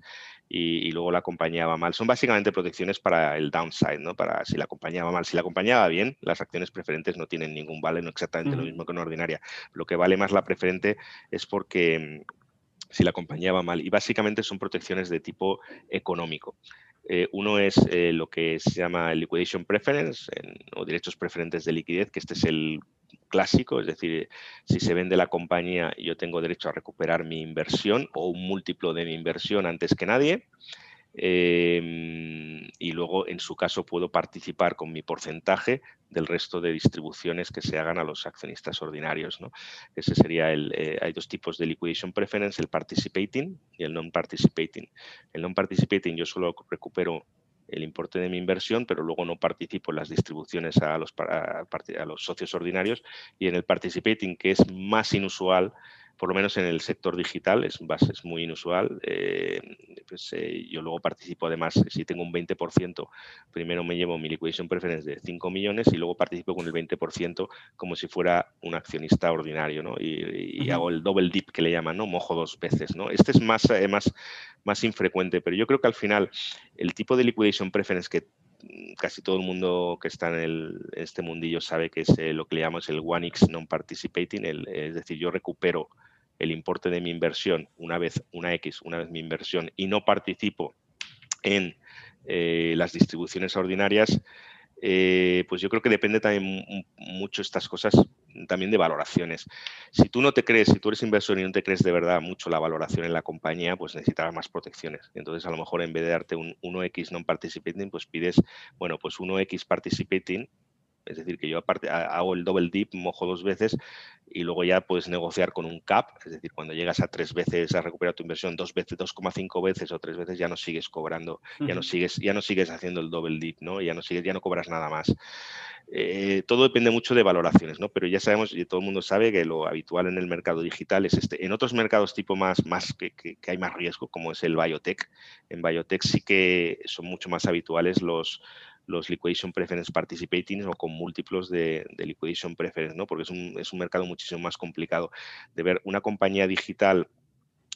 y, luego la compañía va mal. Son básicamente protecciones para el downside, ¿no? Para si la compañía va mal. Si la compañía va bien, las acciones preferentes no tienen ningún vale, no exactamente lo mismo que una ordinaria. Lo que vale más la es porque mm, si la compañía va mal. Y básicamente son protecciones de tipo económico. Eh, uno es eh, lo que se llama liquidation preference o derechos preferentes de liquidez, que este es el clásico, es decir, si se vende la compañía yo tengo derecho a recuperar mi inversión o un múltiplo de mi inversión antes que nadie. Em, y luego, en su caso, puedo participar con mi porcentaje del resto de distribuciones que se hagan a los accionistas ordinarios. ¿no? Ese sería el, eh, hay dos tipos de liquidation preference, el participating y el non-participating. El non-participating yo solo recupero el importe de mi inversión, pero luego no participo en las distribuciones a los, a los socios ordinarios y en el participating, que es más inusual, por lo menos en el sector digital, es, es muy inusual. Eh, pues, eh, yo luego participo, además, si tengo un 20%, primero me llevo mi liquidation preference de 5 millones y luego participo con el 20% como si fuera un accionista ordinario, ¿no? Y, hago el double dip que le llaman, ¿no? Mojo dos veces, ¿no? Este es más, eh, más, más infrecuente, pero yo creo que al final el tipo de liquidation preference que casi todo el mundo que está en, este mundillo sabe que es lo que le llamamos el 1x non-participating, es decir, yo recupero el importe de mi inversión una vez, una X, una vez mi inversión y no participo en eh, las distribuciones ordinarias, eh, pues yo creo que depende también mucho estas cosas también de valoraciones. Si tú no te crees, si tú eres inversor y no te crees de verdad mucho la valoración en la compañía, pues necesitarás más protecciones. Entonces, a lo mejor en vez de darte un 1X non-participating, pues pides, bueno, pues 1X participating es decir, que yo aparte hago el double dip, mojo dos veces y luego ya puedes negociar con un cap, es decir, cuando llegas a tres veces a recuperar tu inversión, dos veces, 2,5 veces o tres veces, ya no sigues cobrando, ya no sigues, ya no sigues haciendo el double dip, ¿no? Ya no sigues, ya no cobras nada más. Eh, todo depende mucho de valoraciones, ¿no? Pero ya sabemos y todo el mundo sabe que lo habitual en el mercado digital es este. En otros mercados tipo más, más que, que, hay más riesgo, como es el biotech, en biotech sí que son mucho más habituales los, los liquidation preference participating o con múltiplos de, liquidation preference, ¿no? Porque es un, es un mercado muchísimo más complicado de ver una compañía digital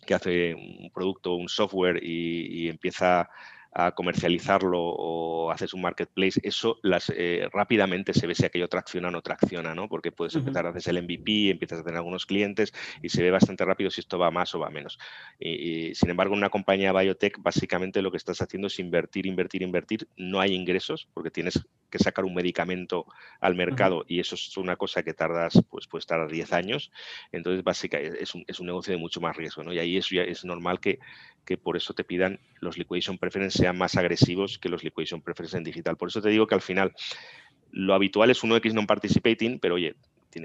que hace un producto, un software y, y empieza a comercializarlo o haces un marketplace, eso las, eh, rápidamente se ve si aquello tracciona o no tracciona, ¿no? Porque puedes empezar, a hacer el MVP, empiezas a tener algunos clientes y se ve bastante rápido si esto va más o va menos. Y, sin embargo, en una compañía biotech, básicamente lo que estás haciendo es invertir, invertir, invertir. No hay ingresos porque tienes que sacar un medicamento al mercado y eso es una cosa que tardas, pues puedes tardar 10 años. Entonces, básicamente es un, es un negocio de mucho más riesgo, ¿no? Y ahí ya es normal que, que por eso te pidan los liquidation preference sean más agresivos que los liquidation preference en digital. Por eso te digo que al final lo habitual es un X non-participating, pero oye,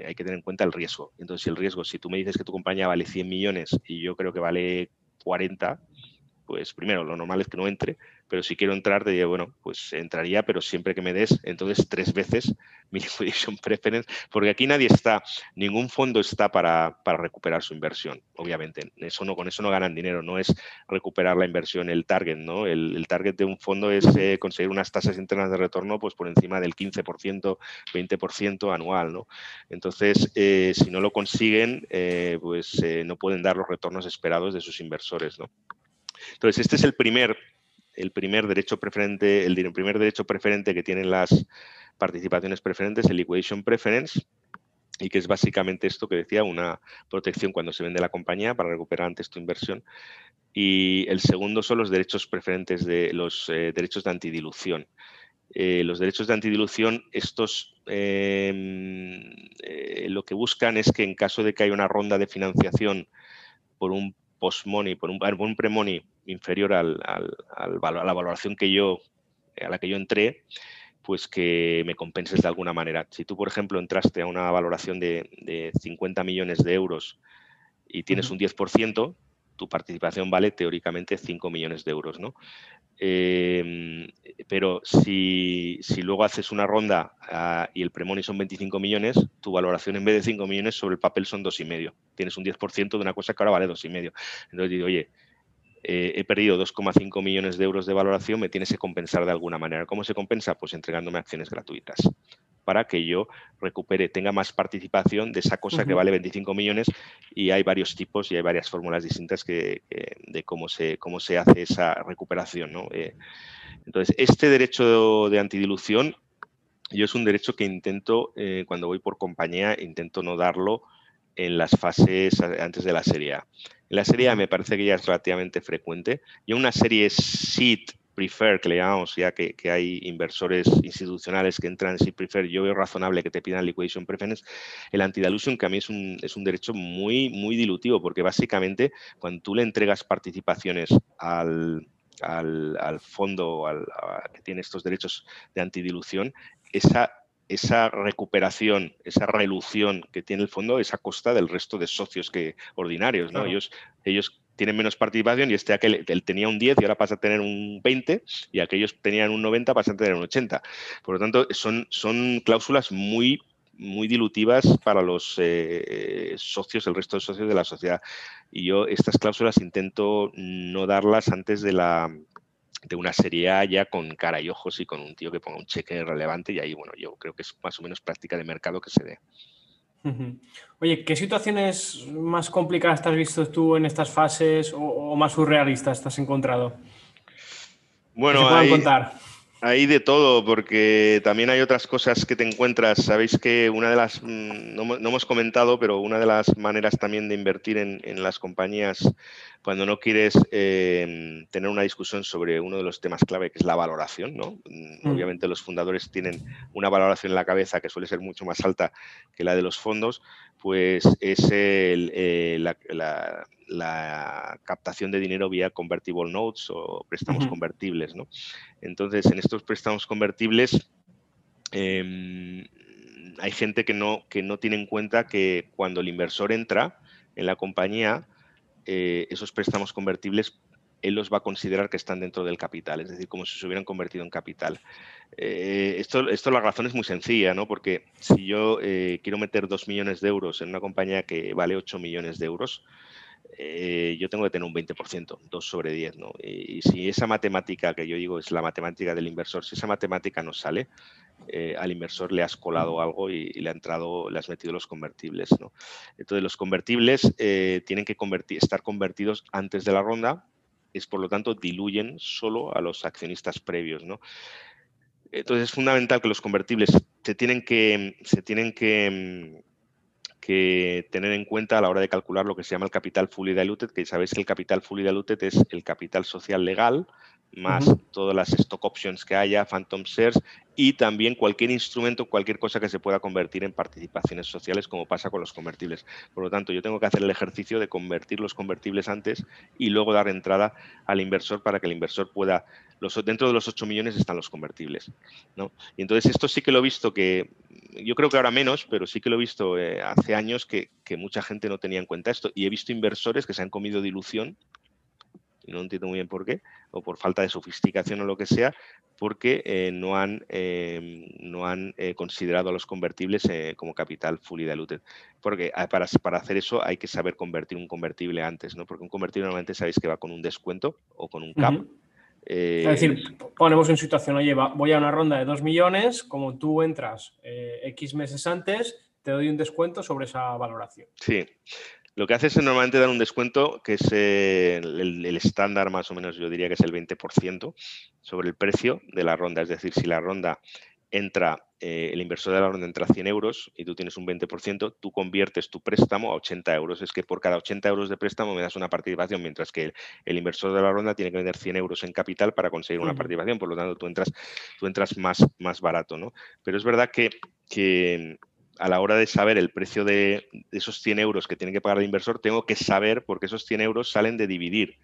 hay que tener en cuenta el riesgo. Entonces, si el riesgo, si tú me dices que tu compañía vale 100 millones y yo creo que vale 40, pues primero, lo normal es que no entre, pero si quiero entrar, te digo, bueno, pues entraría, pero siempre que me des, entonces tres veces mi liquidation preference, porque aquí nadie está, ningún fondo está para, para, recuperar su inversión, obviamente. Con eso no ganan dinero, no es recuperar la inversión, el target, ¿no? El, target de un fondo es eh, conseguir unas tasas internas de retorno pues por encima del 15%, 20% anual, ¿no? Entonces, eh, si no lo consiguen, eh, pues no pueden dar los retornos esperados de sus inversores, ¿no? Entonces, este es el primer, el primer derecho preferente, el primer derecho preferente que tienen las participaciones preferentes, el liquidation preference, y que es básicamente esto que decía, una protección cuando se vende la compañía para recuperar antes tu inversión. Y el segundo son los derechos preferentes de los eh, derechos de antidilución. Eh, los derechos de antidilución, estos em, eh, lo que buscan es que en caso de que haya una ronda de financiación por un post-money, por un, un pre-money inferior al, al, a la valoración que yo, a la que yo entré, pues que me compenses de alguna manera. Si tú, por ejemplo, entraste a una valoración de, de 50 millones de euros y tienes un 10%, tu participación vale teóricamente 5 millones de euros, ¿no? Em, pero si, si, luego haces una ronda ah, y el premoni son 25 millones, tu valoración en vez de 5 millones sobre el papel son 2,5. Tienes un 10% de una cosa que ahora vale 2,5. Entonces digo, oye, eh, he perdido 2,5 millones de euros de valoración, me tienes que compensar de alguna manera. ¿Cómo se compensa? Pues entregándome acciones gratuitas para que yo recupere, tenga más participación de esa cosa que vale 25 millones y hay varios tipos y hay varias fórmulas distintas que, de cómo se, cómo se hace esa recuperación. ¿no? Eh, entonces, este derecho de antidilución, yo es un derecho que intento, eh, cuando voy por compañía, intento no darlo en las fases antes de la serie A. En la serie A me parece que ya es relativamente frecuente. Y en una serie SEED prefer, que le llamamos, ya que, hay inversores institucionales que entran en prefer, yo veo razonable que te pidan liquidation preference, el anti-dilution que a mí es un, es un derecho muy, muy dilutivo, porque básicamente cuando tú le entregas participaciones al, al, fondo al, que tiene estos derechos de antidilución, esa esa recuperación, esa relución que tiene el fondo es a costa del resto de socios que ordinarios, ¿no? Ellos, ellos tienen menos participación y este aquel, él tenía un 10 y ahora pasa a tener un 20 y aquellos tenían un 90 pasan a tener un 80. Por lo tanto, son, son cláusulas muy muy dilutivas para los eh, socios, el resto de socios de la sociedad. Y yo estas cláusulas intento no darlas antes de la de una serie A ya con cara y ojos y con un tío que ponga un cheque relevante y ahí, bueno, yo creo que es más o menos práctica de mercado que se dé. Oye, ¿qué situaciones más complicadas te has visto tú en estas fases o, más surrealistas te has encontrado? Bueno, hay, contar? hay de todo, porque también hay otras cosas que te encuentras. Sabéis que una de las, mm, no, hemos comentado, pero una de las maneras también de invertir en, en las compañías cuando no quieres em, tener una discusión sobre uno de los temas clave, que es la valoración, ¿no? Mm, mm. Obviamente los fundadores tienen una valoración en la cabeza que suele ser mucho más alta que la de los fondos, pues es eh, la, captación de dinero vía convertible notes o préstamos convertibles, ¿no? Entonces, en estos préstamos convertibles, em, hay gente que no, que no tiene en cuenta que cuando el inversor entra en la compañía, eh, esos préstamos convertibles él los va a considerar que están dentro del capital, es decir, como si se hubieran convertido en capital. Eh, esto, la razón es muy sencilla, ¿no? Porque si yo eh, quiero meter 2 millones de euros en una compañía que vale 8 millones de euros, yo tengo que tener un 20%, 2 sobre 10, ¿no? Y, si esa matemática que yo digo es la matemática del inversor, si esa matemática no sale, al inversor le has colado algo y, le ha entrado, le has metido los convertibles, ¿no? Entonces los convertibles tienen que estar convertidos antes de la ronda es por lo tanto diluyen solo a los accionistas previos. ¿no? Entonces es fundamental que los convertibles se tienen que, se tienen que, que, tener en cuenta a la hora de calcular lo que se llama el capital fully diluted, que sabéis que el capital fully diluted es el capital social legal más todas las stock options que haya, phantom shares y también cualquier instrumento, cualquier cosa que se pueda convertir en participaciones sociales, como pasa con los convertibles. Por lo tanto, yo tengo que hacer el ejercicio de convertir los convertibles antes y luego dar entrada al inversor para que el inversor pueda. Los, dentro de los 8 millones están los convertibles. ¿no? Y entonces, esto sí que lo he visto que. Yo creo que ahora menos, pero sí que lo he visto eh, hace años que, que mucha gente no tenía en cuenta esto. Y he visto inversores que se han comido dilución y no entiendo muy bien por qué, o por falta de sofisticación o lo que sea, porque eh, no han, eh, no han eh, considerado a los convertibles como capital fully diluted. Porque ah, para, para, hacer eso hay que saber convertir un convertible antes, ¿no? Porque un convertible normalmente sabéis que va con un descuento o con un cap. es decir, ponemos en situación, oye, voy a una ronda de 2 millones, como tú entras X meses antes, te doy un descuento sobre esa valoración. Sí, lo que hace es normalmente dar un descuento que es eh, el, estándar más o menos, yo diría que es el 20% sobre el precio de la ronda. Es decir, si la ronda entra, eh, el inversor de la ronda entra a 100 euros y tú tienes un 20%, tú conviertes tu préstamo a 80 euros. Es que por cada 80 euros de préstamo me das una participación, mientras que el, inversor de la ronda tiene que vender 100 euros en capital para conseguir una participación. Por lo tanto, tú entras, tú entras más, más barato. ¿no? Pero es verdad que, que a la hora de saber el precio de esos 100 euros que tiene que pagar el inversor, tengo que saber, porque esos 100 euros salen de dividir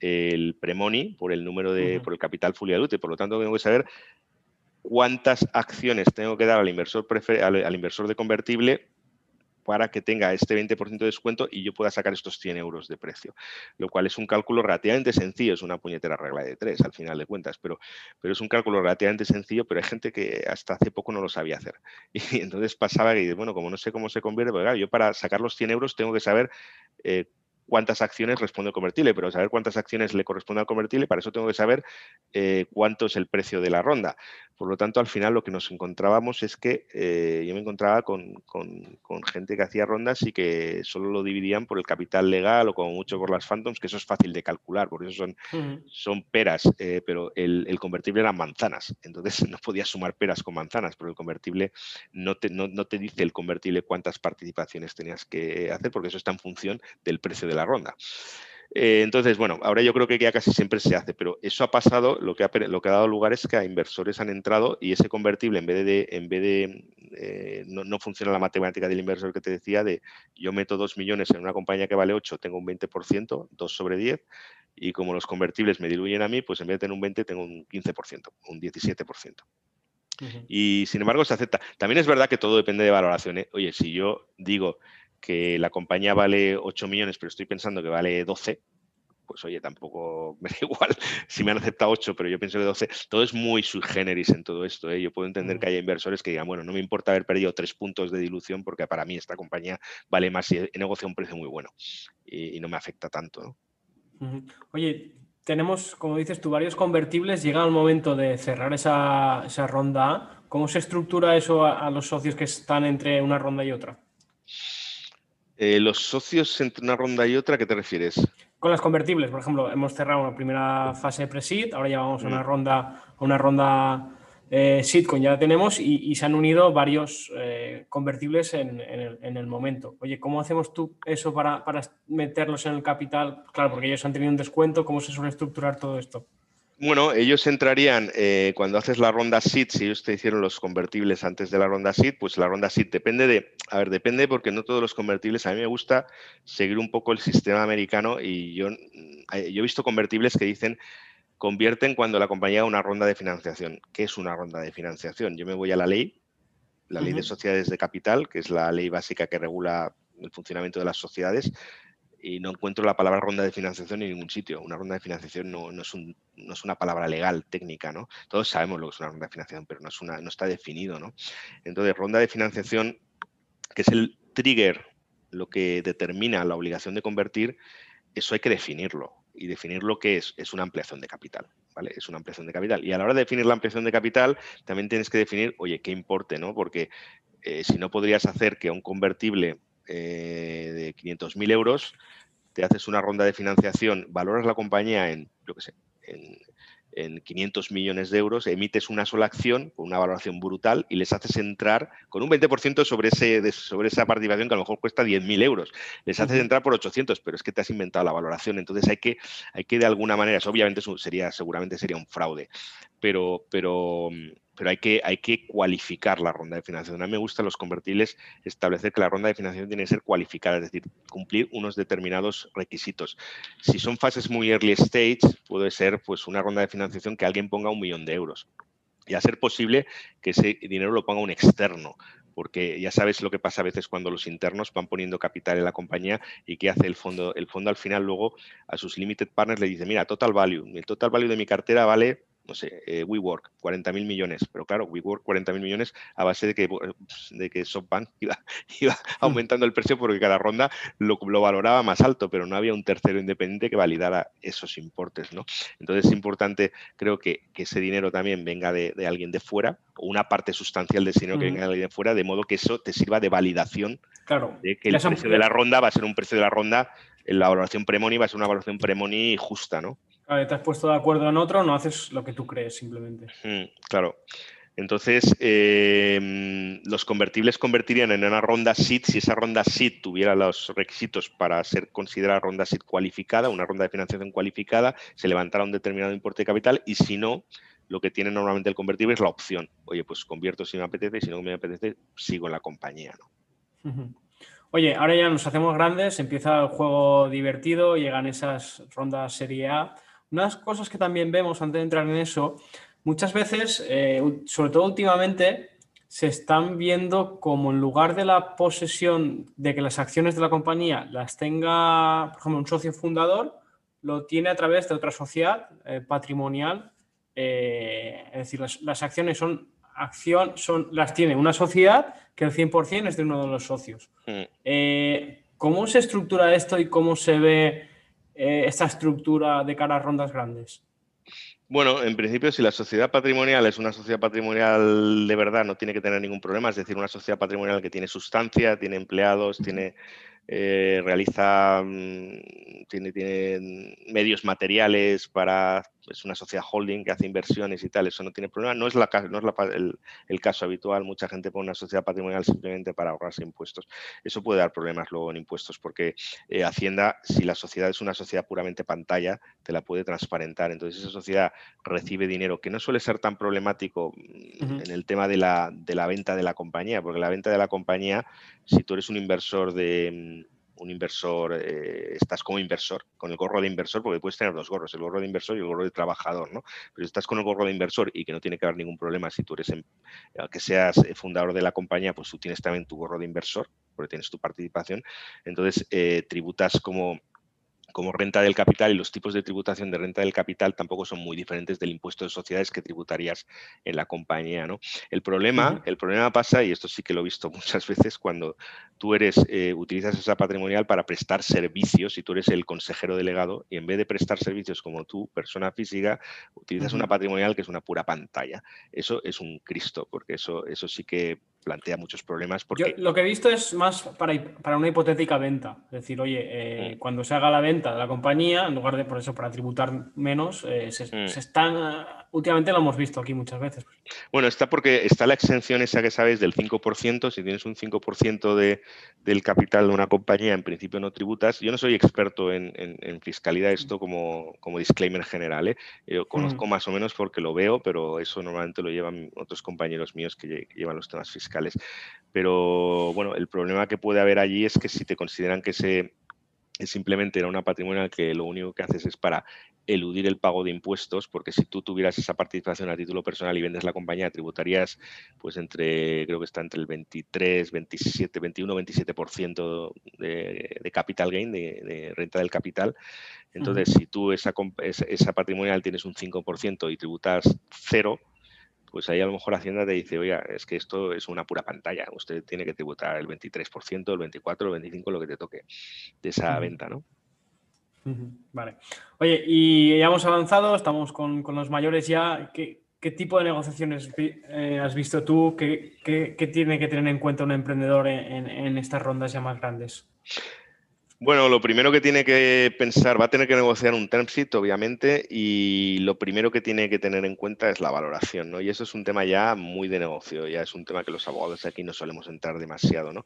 el premoni por el número de, por el capital. Por lo tanto, tengo que saber cuántas acciones tengo que dar al inversor, al inversor de convertible para que tenga este 20% de descuento y yo pueda sacar estos 100 euros de precio. Lo cual es un cálculo relativamente sencillo, es una puñetera regla de tres al final de cuentas, pero, pero es un cálculo relativamente sencillo, pero hay gente que hasta hace poco no lo sabía hacer. Y entonces pasaba que, bueno, como no sé cómo se convierte, pues claro, yo para sacar los 100 euros tengo que saber eh, cuántas acciones responde el convertible, pero saber cuántas acciones le corresponde al convertible, para eso tengo que saber eh, cuánto es el precio de la ronda. Por lo tanto, al final lo que nos encontrábamos es que eh, yo me encontraba con, gente que hacía rondas y que solo lo dividían por el capital legal o como mucho por las phantoms, que eso es fácil de calcular, porque eso son, son peras, eh, pero el, convertible eran manzanas. Entonces no podías sumar peras con manzanas, pero el convertible no te, no, no te dice el convertible cuántas participaciones tenías que hacer, porque eso está en función del precio de la ronda. Eh, entonces, bueno, ahora yo creo que ya casi siempre se hace, pero eso ha pasado, lo que ha, lo que ha dado lugar es que a inversores han entrado y ese convertible, en vez de, en vez de eh, no, funciona la matemática del inversor que te decía, de yo meto 2 millones en una compañía que vale 8, tengo un 20%, 2 sobre 10, y como los convertibles me diluyen a mí, pues en vez de tener un 20, tengo un 15%, un 17%. Y sin embargo se acepta. También es verdad que todo depende de valoración. ¿eh? Oye, si yo digo que la compañía vale 8 millones, pero estoy pensando que vale 12, pues oye, tampoco me da igual si me han aceptado 8, pero yo pienso que 12. Todo es muy sui generis en todo esto. ¿eh? Yo puedo entender que haya inversores que digan, bueno, no me importa haber perdido 3 puntos de dilución porque para mí esta compañía vale más y he negociado un precio muy bueno y, no me afecta tanto. Oye, tenemos, como dices tú, varios convertibles. Llega el momento de cerrar esa, ronda ¿Cómo se estructura eso a los socios que están entre una ronda y otra? Eh, los socios entre una ronda y otra, ¿qué te refieres? Con las convertibles, por ejemplo, hemos cerrado una primera fase de pre-seed, ahora ya vamos a una mm. ronda, una ronda eh, ya la tenemos y, se han unido varios eh, convertibles en, el, momento. Oye, ¿cómo hacemos tú eso para, para meterlos en el capital? Claro, porque ellos han tenido un descuento, ¿cómo se suele estructurar todo esto? Bueno, ellos entrarían eh, cuando haces la ronda SID, si ellos te hicieron los convertibles antes de la ronda SID, pues la ronda SID depende de, a ver, depende porque no todos los convertibles, a mí me gusta seguir un poco el sistema americano y yo, eh, yo he visto convertibles que dicen convierten cuando la compañía da una ronda de financiación. ¿Qué es una ronda de financiación? Yo me voy a la ley la ley de sociedades de capital, que es la ley básica que regula el funcionamiento de las sociedades, y no encuentro la palabra ronda de financiación en ningún sitio. Una ronda de financiación no, es, no es, una palabra legal, técnica, ¿no? Todos sabemos lo que es una ronda de financiación, pero no, es una, no está definido, ¿no? Entonces, ronda de financiación, que es el trigger, lo que determina la obligación de convertir, eso hay que definirlo. Y definir lo que es, es una ampliación de capital. ¿Vale? Es una ampliación de capital. Y a la hora de definir la ampliación de capital, también tienes que definir, oye, qué importe, ¿no? Porque eh, si no podrías hacer que un convertible eh, de 500.000 euros, te haces una ronda de financiación, valoras la compañía en, yo qué sé, en, 500 millones de euros, emites una sola acción con una valoración brutal y les haces entrar con un 20% sobre, ese, sobre esa participación que a lo mejor cuesta 10.000 euros. Les haces entrar por 800, pero es que te has inventado la valoración. Entonces hay que, hay que de alguna manera, obviamente sería, seguramente sería un fraude, pero, pero pero hay que, hay que cualificar la ronda de financiación. A mí me gustan los convertibles establecer que la ronda de financiación tiene que ser cualificada, es decir, cumplir unos determinados requisitos. Si son fases muy early stage, puede ser pues, una ronda de financiación que alguien ponga un millón de euros. Y a ser posible que ese dinero lo ponga un externo, porque ya sabes lo que pasa a veces cuando los internos van poniendo capital en la compañía y qué hace el fondo. El fondo al final luego a sus limited partners le dice, mira, total value, el total value de mi cartera vale no sé, eh, WeWork, 40 mil millones, pero claro, WeWork 40 mil millones a base de que, de que SoftBank iba, iba aumentando el precio porque cada ronda lo, valoraba más alto, pero no había un tercero independiente que validara esos importes, ¿no? Entonces es importante, creo que, que ese dinero también venga de, alguien de fuera, o una parte sustancial de ese dinero que venga de alguien de fuera, de modo que eso te sirva de validación claro. de que el precio de la ronda va a ser un precio de la ronda, la valoración premoni va a ser una valoración premoni justa, ¿no? Te has puesto de acuerdo en otro, no haces lo que tú crees simplemente. claro. Entonces, em, los convertibles convertirían en una ronda SID si esa ronda SID tuviera los requisitos para ser considerada ronda SID cualificada, una ronda de financiación cualificada, se levantara un determinado importe de capital y si no, lo que tiene normalmente el convertible es la opción. Oye, pues convierto si me apetece y si no me apetece, sigo en la compañía. ¿no? Oye, ahora ya nos hacemos grandes, empieza el juego divertido, llegan esas rondas Serie A unas cosas que también vemos antes de entrar en eso, muchas veces, eh, sobre todo últimamente, se están viendo como en lugar de la posesión de que las acciones de la compañía las tenga, por ejemplo, un socio fundador, lo tiene a través de otra sociedad eh, patrimonial. Eh, es decir, las, acciones son, acción, son, las tiene una sociedad que el 100% es de uno de los socios. Mm. ¿Cómo se estructura esto y cómo se ve eh, esta estructura de cara a rondas grandes? Bueno, en principio, si la sociedad patrimonial es una sociedad patrimonial de verdad, no tiene que tener ningún problema. Es decir, una sociedad patrimonial que tiene sustancia, tiene empleados, tiene eh, realiza, mm, tiene, tiene, medios materiales para, es una sociedad holding que hace inversiones y tal, eso no tiene problema. No es, la, no es el, caso habitual, mucha gente pone una sociedad patrimonial simplemente para ahorrarse impuestos. Eso puede dar problemas luego en impuestos porque eh, Hacienda, si la sociedad es una sociedad puramente pantalla, te la puede transparentar. Entonces esa sociedad recibe dinero, que no suele ser tan problemático en el tema de la, de la venta de la compañía, porque la venta de la compañía, si tú eres un inversor de un inversor, eh, estás como inversor, con el gorro de inversor, porque puedes tener dos gorros, el gorro de inversor y el gorro de trabajador, ¿no? Pero si estás con el gorro de inversor y que no tiene que haber ningún problema si tú eres, que seas eh, fundador de la compañía, pues tú tienes también tu gorro de inversor, porque tienes tu participación, entonces eh, tributas como como renta del capital y los tipos de tributación de renta del capital tampoco son muy diferentes del impuesto de sociedades que tributarías en la compañía. ¿no? El, problema, el problema pasa, y esto sí que lo he visto muchas veces, cuando tú eres, eh, utilizas esa patrimonial para prestar servicios y tú eres el consejero delegado y en vez de prestar servicios como tú, persona física, utilizas una patrimonial que es una pura pantalla. Eso es un Cristo, porque eso, eso sí que plantea muchos problemas. Porque... lo que he visto es más para, para una hipotética venta. Es decir, oye, eh, mm. cuando se haga la venta de la compañía, en lugar de por eso para tributar menos, eh, se, mm. se, están últimamente lo hemos visto aquí muchas veces. Bueno, está porque está la exención esa que sabéis del 5%. Si tienes un 5% de, del capital de una compañía, en principio no tributas. Yo no soy experto en, fiscalidad, esto como, como disclaimer general. ¿eh? Yo conozco mm. más o menos porque lo veo, pero eso normalmente lo llevan otros compañeros míos que, llevan los temas fiscales. Pero bueno, el problema que puede haber allí es que si te consideran que se simplemente era una patrimonial que lo único que haces es para eludir el pago de impuestos, porque si tú tuvieras esa participación a título personal y vendes la compañía, tributarías pues entre, creo que está entre el 23, 27, 21, 27% de, de capital gain, de, renta del capital. Entonces, si tú esa, esa patrimonial tienes un 5% y tributas cero, pues ahí a lo mejor Hacienda te dice, oiga, es que esto es una pura pantalla, usted tiene que tributar el 23%, el 24%, el 25%, lo que te toque de esa venta, ¿no? Vale. Oye, y ya hemos avanzado, estamos con, los mayores ya. ¿Qué, tipo de negociaciones eh, has visto tú? ¿Qué, tiene que tener en cuenta un emprendedor en, en estas rondas ya más grandes? Bueno, lo primero que tiene que pensar, va a tener que negociar un term sheet, obviamente, y lo primero que tiene que tener en cuenta es la valoración, ¿no? Y eso es un tema ya muy de negocio, ya es un tema que los abogados aquí no solemos entrar demasiado, ¿no?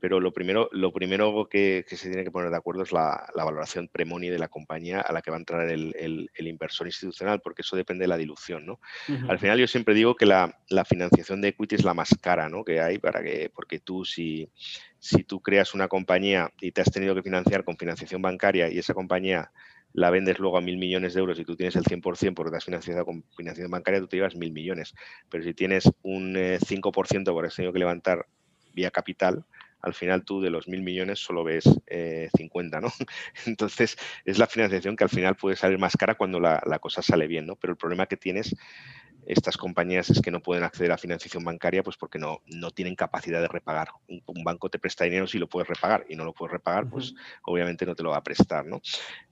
Pero lo primero, lo primero que, se tiene que poner de acuerdo es la, valoración premoni de la compañía a la que va a entrar el, inversor institucional, porque eso depende de la dilución, ¿no? Al final yo siempre digo que la, la, financiación de equity es la más cara, ¿no? Que hay para que, porque tú si si tú creas una compañía y te has tenido que financiar con financiación bancaria y esa compañía la vendes luego a mil millones de euros y tú tienes el 100% porque te has financiado con financiación bancaria, tú te llevas mil millones. Pero si tienes un 5% eh, por has tenido que levantar vía capital, al final tú de los mil millones solo ves 50, eh, ¿no? Entonces es la financiación que al final puede salir más cara cuando la, la cosa sale bien, ¿no? Pero el problema que tienes estas compañías es que no pueden acceder a financiación bancaria pues porque no, no tienen capacidad de repagar. Un, banco te presta dinero si lo puedes repagar y no lo puedes repagar, pues obviamente no te lo va a prestar. ¿no?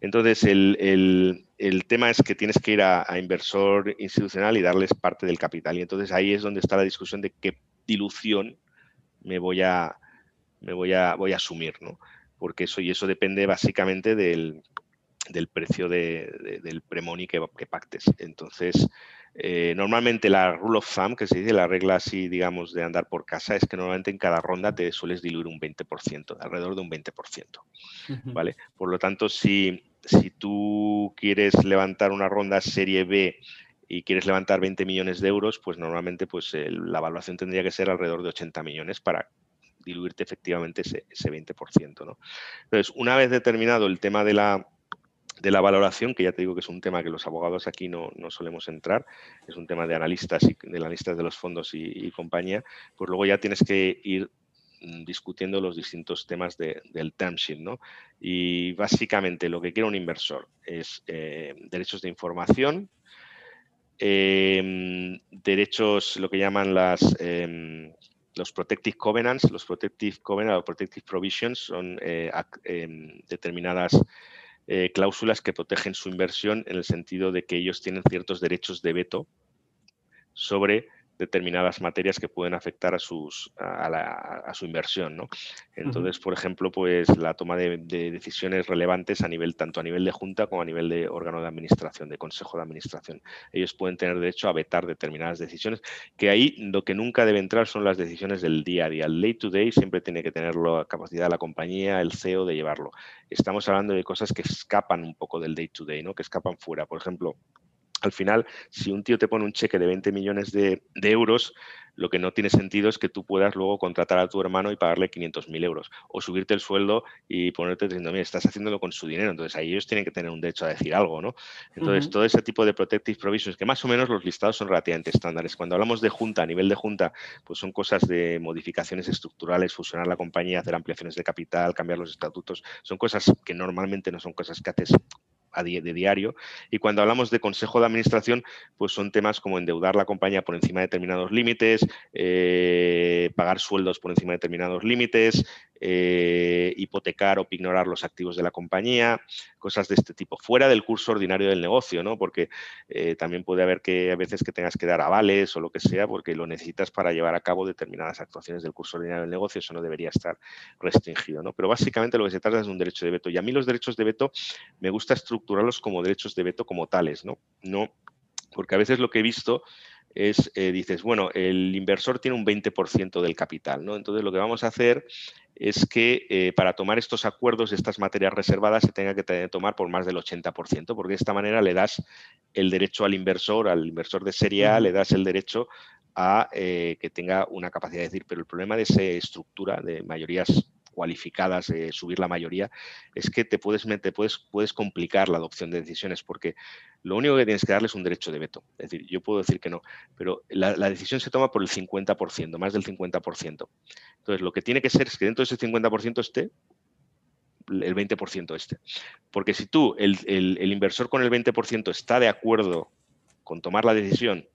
Entonces, el, tema es que tienes que ir a, inversor institucional y darles parte del capital. Y entonces ahí es donde está la discusión de qué dilución me voy a, me voy a, voy a asumir. ¿no? Porque eso, y eso depende básicamente del, precio del premoni que, que pactes. Entonces, eh, normalmente la rule of thumb, que se dice la regla así, digamos, de andar por casa, es que normalmente en cada ronda te sueles diluir un 20%, alrededor de un 20%. ¿vale? Por lo tanto, si, si tú quieres levantar una ronda serie B y quieres levantar 20 millones de euros, pues normalmente pues, la evaluación tendría que ser alrededor de 80 millones para diluirte efectivamente ese, ese 20%. ¿no? Entonces, una vez determinado el tema de la, de la valoración, que ya te digo que es un tema que los abogados aquí no, solemos entrar, es un tema de analistas y de analistas de los fondos y, compañía, pues luego ya tienes que ir mm, discutiendo los distintos temas del term sheet, ¿no? Y básicamente lo que quiere un inversor es eh, derechos de información, em, derechos, lo que llaman las em, los protective covenants, los protective covenants o protective provisions son eh, em, determinadas eh, cláusulas que protegen su inversión en el sentido de que ellos tienen ciertos derechos de veto sobre determinadas materias que pueden afectar a, sus, a, su inversión. ¿no? Entonces, por ejemplo, pues la toma de, decisiones relevantes a nivel, tanto a nivel de junta como a nivel de órgano de administración, de consejo de administración. Ellos pueden tener derecho a vetar determinadas decisiones, que ahí lo que nunca debe entrar son las decisiones del día a día. El day to day siempre tiene que tener la capacidad de la compañía, el CEO de llevarlo. Estamos hablando de cosas que escapan un poco del day to day, ¿no? que escapan fuera. Por ejemplo, al final, si un tío te pone un cheque de 20 millones de, euros, lo que no tiene sentido es que tú puedas luego contratar a tu hermano y pagarle 500.000 euros o subirte el sueldo y ponerte diciendo, mira, estás haciéndolo con su dinero. Entonces ahí ellos tienen que tener un derecho a decir algo, ¿no? Entonces todo ese tipo de protective provisions, que más o menos los listados son relativamente estándares. Cuando hablamos de junta, a nivel de junta, pues son cosas de modificaciones estructurales, fusionar la compañía, hacer ampliaciones de capital, cambiar los estatutos. Son cosas que normalmente no son cosas que haces de diario. Y cuando hablamos de consejo de administración, pues son temas como endeudar la compañía por encima de determinados límites, eh, pagar sueldos por encima de determinados límites, eh, hipotecar o ignorar los activos de la compañía, cosas de este tipo, fuera del curso ordinario del negocio, ¿no? Porque eh, también puede haber que a veces que tengas que dar avales o lo que sea, porque lo necesitas para llevar a cabo determinadas actuaciones del curso ordinario del negocio, eso no debería estar restringido, ¿no? Pero básicamente lo que se trata es de un derecho de veto. Y a mí los derechos de veto me gusta estructurarlos como derechos de veto como tales, ¿no? No, porque a veces lo que he visto es, eh, dices, bueno, el inversor tiene un 20% del capital, ¿no? Entonces lo que vamos a hacer es que eh, para tomar estos acuerdos, estas materias reservadas, se tenga que tomar por más del 80%, porque de esta manera le das el derecho al inversor, al inversor de serie A, le das el derecho a eh, que tenga una capacidad de decir, pero el problema de esa estructura de mayorías cualificadas, subir la mayoría, es que te puedes, meter, puedes, puedes complicar la adopción de decisiones porque lo único que tienes que darle es un derecho de veto. Es decir, yo puedo decir que no, pero la, decisión se toma por el 50%, más del 50%. Entonces, lo que tiene que ser es que dentro de ese 50% esté el 20% este. Porque si tú, el, el inversor con el 20% está de acuerdo con tomar la decisión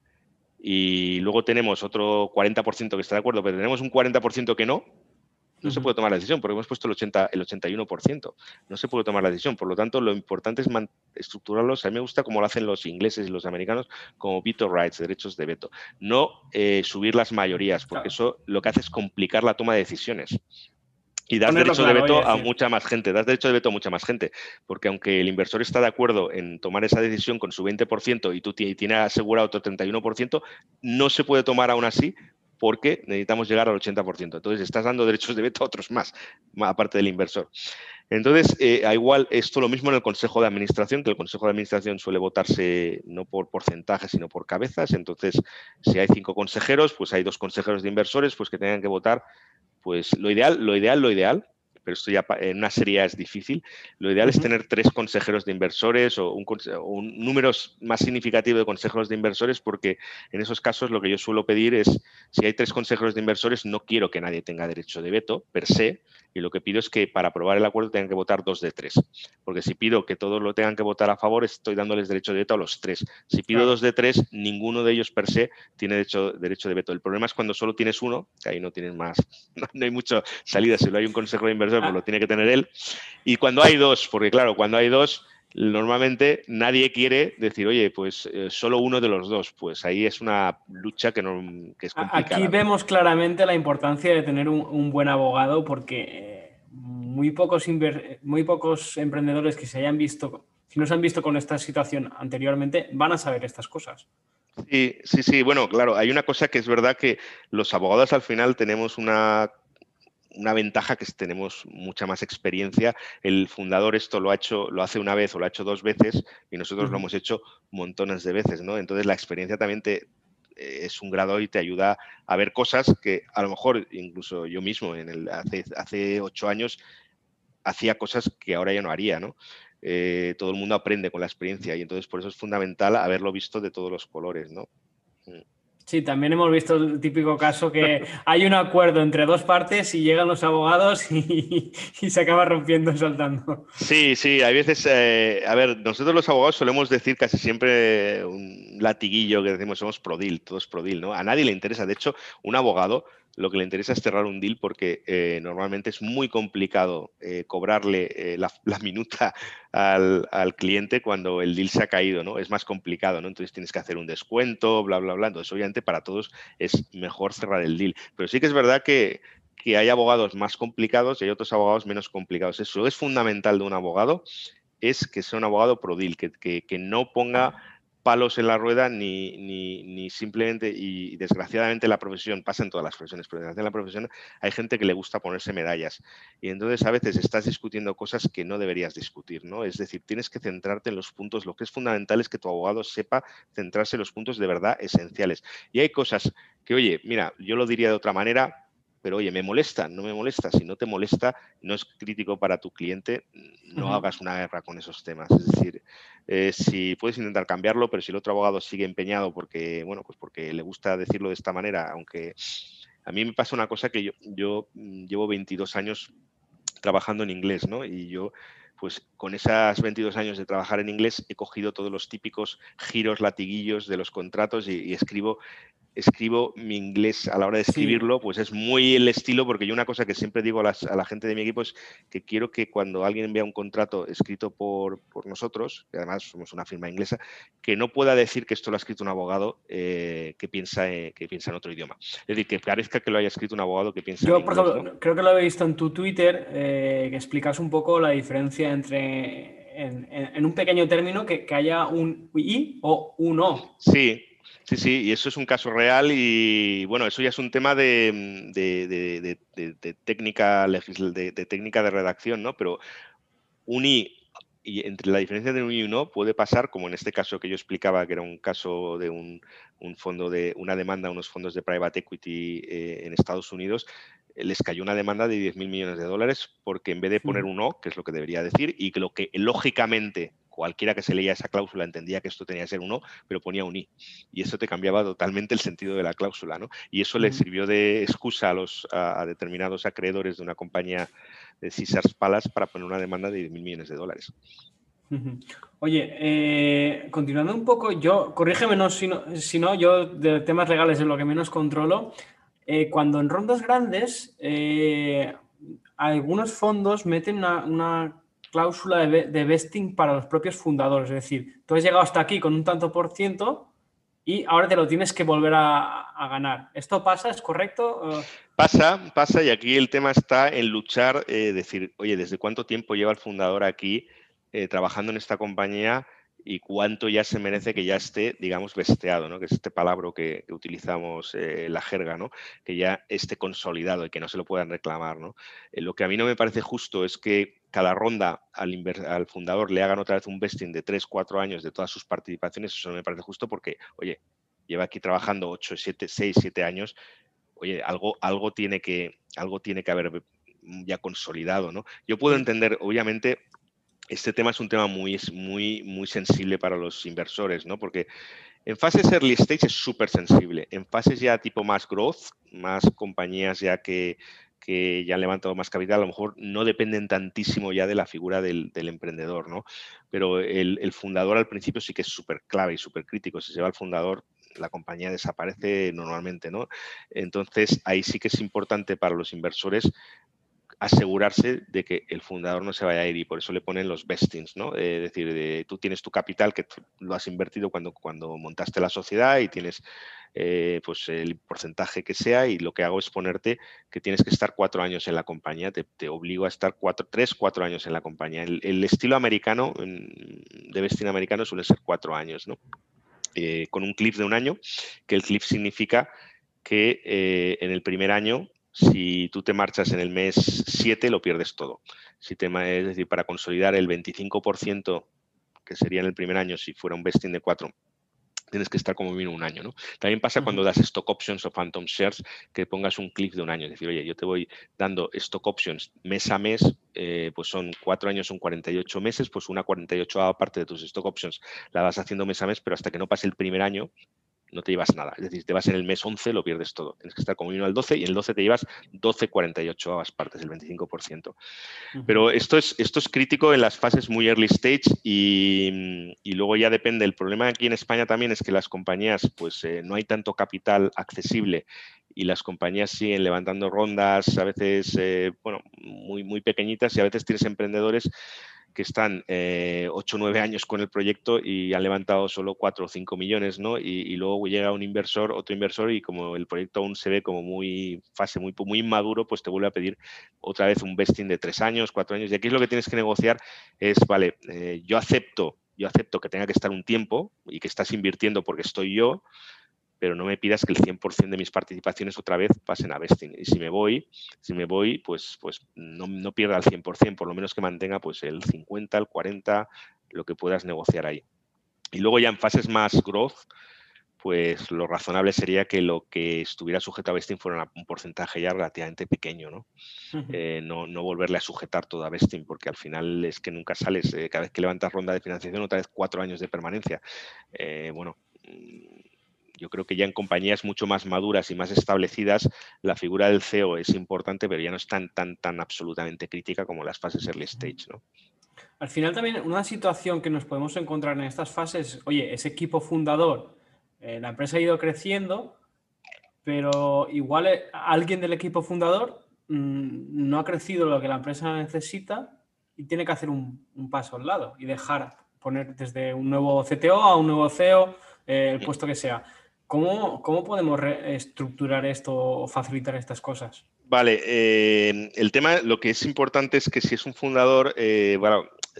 y luego tenemos otro 40% que está de acuerdo, pero tenemos un 40% que no, no se puede tomar la decisión porque hemos puesto el, 80, el 81%. No se puede tomar la decisión. Por lo tanto, lo importante es estructurarlos. A mí me gusta como lo hacen los ingleses y los americanos como veto rights, derechos de veto. No eh, subir las mayorías, porque eso lo que hace es complicar la toma de decisiones. Y das derecho de veto a mucha más gente, das derecho de veto a mucha más gente, porque aunque el inversor está de acuerdo en tomar esa decisión con su 20% y tú tienes asegurado otro 31%, no se puede tomar aún así porque necesitamos llegar al 80%. Entonces, estás dando derechos de veto a otros más, aparte del inversor. Entonces, eh, igual esto lo mismo en el Consejo de Administración, que el Consejo de Administración suele votarse no por porcentaje, sino por cabezas. Entonces, si hay cinco consejeros, pues hay dos consejeros de inversores, pues que tengan que votar pues lo ideal, lo ideal, lo ideal, pero esto ya en una serie es difícil. Lo ideal es tener tres consejeros de inversores o un, un, número más significativo de consejeros de inversores, porque en esos casos lo que yo suelo pedir es, si hay tres consejeros de inversores, no quiero que nadie tenga derecho de veto per se, y lo que pido es que para aprobar el acuerdo tengan que votar dos de tres. Porque si pido que todos lo tengan que votar a favor, estoy dándoles derecho de veto a los tres. Si pido dos de tres, ninguno de ellos per se tiene derecho, derecho de veto. El problema es cuando solo tienes uno, que ahí no tienes más, no, hay mucha salida. Si no hay un consejo de inversor, pues lo tiene que tener él. Y cuando hay dos, porque claro, cuando hay dos, normalmente nadie quiere decir, oye, pues eh, solo uno de los dos. Pues ahí es una lucha que, no, es complicada. Aquí vemos claramente la importancia de tener un, buen abogado porque eh, muy pocos, muy pocos emprendedores que se hayan visto, si no se han visto con esta situación anteriormente, van a saber estas cosas. Sí, sí, sí. Bueno, claro, hay una cosa que es verdad que los abogados al final tenemos una una ventaja que tenemos mucha más experiencia. El fundador esto lo ha hecho, lo hace una vez o lo ha hecho dos veces y nosotros lo hemos hecho montones de veces, ¿no? Entonces la experiencia también te, eh, es un grado y te ayuda a ver cosas que a lo mejor incluso yo mismo en el, hace, hace ocho años hacía cosas que ahora ya no haría, ¿no? Eh, todo el mundo aprende con la experiencia y entonces por eso es fundamental haberlo visto de todos los colores, ¿no? Sí, también hemos visto el típico caso que hay un acuerdo entre dos partes y llegan los abogados y, se acaba rompiendo y saltando. Sí, sí, hay veces, eh, a ver, nosotros los abogados solemos decir casi siempre un latiguillo que decimos somos prodil, todos prodil, ¿no? A nadie le interesa, de hecho, un abogado lo que le interesa es cerrar un deal porque eh, normalmente es muy complicado eh, cobrarle eh, la, minuta al, cliente cuando el deal se ha caído, ¿no? Es más complicado, ¿no? Entonces tienes que hacer un descuento, bla, bla, bla. Entonces, obviamente, para todos es mejor cerrar el deal. Pero sí que es verdad que, hay abogados más complicados y hay otros abogados menos complicados. Eso es fundamental de un abogado, es que sea un abogado pro deal, que, que no ponga palos en la rueda ni, ni, simplemente, y desgraciadamente la profesión, pasa en todas las profesiones, pero en la profesión hay gente que le gusta ponerse medallas. Y entonces a veces estás discutiendo cosas que no deberías discutir, ¿no? Es decir, tienes que centrarte en los puntos, lo que es fundamental es que tu abogado sepa centrarse en los puntos de verdad esenciales. Y hay cosas que, oye, mira, yo lo diría de otra manera, pero oye, me molesta, no me molesta. Si no te molesta, no es crítico para tu cliente, no hagas una guerra con esos temas. Es decir, eh, si puedes intentar cambiarlo, pero si el otro abogado sigue empeñado porque, bueno, pues porque le gusta decirlo de esta manera, aunque a mí me pasa una cosa que yo, yo mm, llevo 22 años trabajando en inglés, ¿no? Y yo pues con esos 22 años de trabajar en inglés he cogido todos los típicos giros, latiguillos de los contratos y escribo escribo mi inglés a la hora de escribirlo, pues es muy el estilo, porque yo una cosa que siempre digo a, la gente de mi equipo es que quiero que cuando alguien envía un contrato escrito por, nosotros, que además somos una firma inglesa, que no pueda decir que esto lo ha escrito un abogado eh, que, piensa, que piensa en otro idioma. Es decir, que parezca que lo haya escrito un abogado que piensa yo, en inglés. Yo, por ejemplo, creo que lo he visto en tu Twitter, eh, que explicas un poco la diferencia entre... En, un pequeño término que, que haya un i o un o. Sí, Sí, sí, y eso es un caso real y bueno, eso ya es un tema de, técnica de, técnica de redacción, ¿no? Pero un I y entre la diferencia de un y uno puede pasar, como en este caso que yo explicaba, que era un caso de un, fondo de una demanda unos fondos de private equity eh, en Estados Unidos, les cayó una demanda de 10.000 millones de dólares porque en vez de poner un O, que es lo que debería decir, y que lo que lógicamente cualquiera que se leía esa cláusula entendía que esto tenía que ser un O, pero ponía un I. Y eso te cambiaba totalmente el sentido de la cláusula, ¿no? Y eso le sirvió de excusa a, los, a, determinados acreedores de una compañía de Caesars Palace para poner una demanda de 10.000 millones de dólares. Oye, eh, continuando un poco, yo, corrígeme no, si, no, si no, yo de temas legales es lo que menos controlo. Eh, cuando en rondas grandes, eh, algunos fondos meten una, cláusula de, vesting para los propios fundadores. Es decir, tú has llegado hasta aquí con un tanto por ciento y ahora te lo tienes que volver a, ganar. ¿Esto pasa? ¿Es correcto? Pasa, pasa y aquí el tema está en luchar, decir, oye, ¿desde cuánto tiempo lleva el fundador aquí? Eh, trabajando en esta compañía y cuánto ya se merece que ya esté, digamos, besteado, ¿no? que es este palabra que, utilizamos eh, la jerga, ¿no? que ya esté consolidado y que no se lo puedan reclamar. ¿no? Eh, lo que a mí no me parece justo es que cada ronda al, al, fundador le hagan otra vez un vesting de 3, 4 años de todas sus participaciones, eso no me parece justo porque, oye, lleva aquí trabajando 8, 7, 6, 7 años, oye, algo, algo, tiene, que, algo tiene que haber ya consolidado, ¿no? Yo puedo entender, obviamente, este tema es un tema muy, muy, muy sensible para los inversores, ¿no? Porque en fases early stage es súper sensible. En fases ya tipo más growth, más compañías ya que, que ya han levantado más capital, a lo mejor no dependen tantísimo ya de la figura del, emprendedor, ¿no? Pero el, fundador al principio sí que es súper clave y súper crítico. Si se va el fundador, la compañía desaparece normalmente, ¿no? Entonces, ahí sí que es importante para los inversores asegurarse de que el fundador no se vaya a ir y por eso le ponen los vestings, ¿no? es decir, tú tienes tu capital que lo has invertido cuando, cuando montaste la sociedad y tienes eh, pues el porcentaje que sea y lo que hago es ponerte que tienes que estar cuatro años en la compañía, te, obligo a estar cuatro, tres, cuatro años en la compañía. El, estilo americano, de vesting americano suele ser cuatro años, ¿no? Eh, con un cliff de un año, que el cliff significa que eh, en el primer año si tú te marchas en el mes 7, lo pierdes todo. Si te, es decir, para consolidar el 25%, que sería en el primer año, si fuera un vesting de 4, tienes que estar como mínimo un año. ¿no? También pasa cuando das stock options o phantom shares, que pongas un cliff de un año. Es decir, oye, yo te voy dando stock options mes a mes, eh, pues son cuatro años, son 48 meses, pues una 48 parte de tus stock options la vas haciendo mes a mes, pero hasta que no pase el primer año, no te llevas nada. Es decir, te vas en el mes 11, lo pierdes todo. Tienes que estar como uno al 12 y en el 12 te llevas 12 48 partes, el 25%. Pero esto es, esto es crítico en las fases muy early stage y, luego ya depende. El problema aquí en España también es que las compañías, pues eh, no hay tanto capital accesible y las compañías siguen levantando rondas, a veces, eh, bueno, muy, muy pequeñitas y a veces tienes emprendedores que están eh, 8 o 9 años con el proyecto y han levantado solo 4 o 5 millones, ¿no? Y, luego llega un inversor, otro inversor, y como el proyecto aún se ve como muy fase, muy, muy inmaduro, pues te vuelve a pedir otra vez un vesting de 3 años, 4 años. Y aquí es lo que tienes que negociar es, vale, eh, yo acepto, yo acepto que tenga que estar un tiempo y que estás invirtiendo porque estoy yo, pero no me pidas que el 100% de mis participaciones otra vez pasen a vesting. Y si me voy, si me voy, pues, pues no, no pierda el 100%, por lo menos que mantenga pues el 50, el 40, lo que puedas negociar ahí. Y luego ya en fases más growth, pues lo razonable sería que lo que estuviera sujeto a vesting fuera un porcentaje ya relativamente pequeño, ¿no? Eh, no, no, volverle a sujetar todo a vesting, porque al final es que nunca sales, eh, cada vez que levantas ronda de financiación, otra vez cuatro años de permanencia. Eh, bueno, yo creo que ya en compañías mucho más maduras y más establecidas, la figura del CEO es importante, pero ya no es tan, tan, tan absolutamente crítica como las fases early stage. ¿no? Al final también una situación que nos podemos encontrar en estas fases, oye, ese equipo fundador, eh, la empresa ha ido creciendo, pero igual eh, alguien del equipo fundador mm, no ha crecido lo que la empresa necesita y tiene que hacer un, un paso al lado y dejar poner desde un nuevo CTO a un nuevo CEO, eh, el puesto que sea. ¿Cómo, podemos estructurar esto o facilitar estas cosas? Vale, eh, el tema, lo que es importante es que si es un fundador, eh,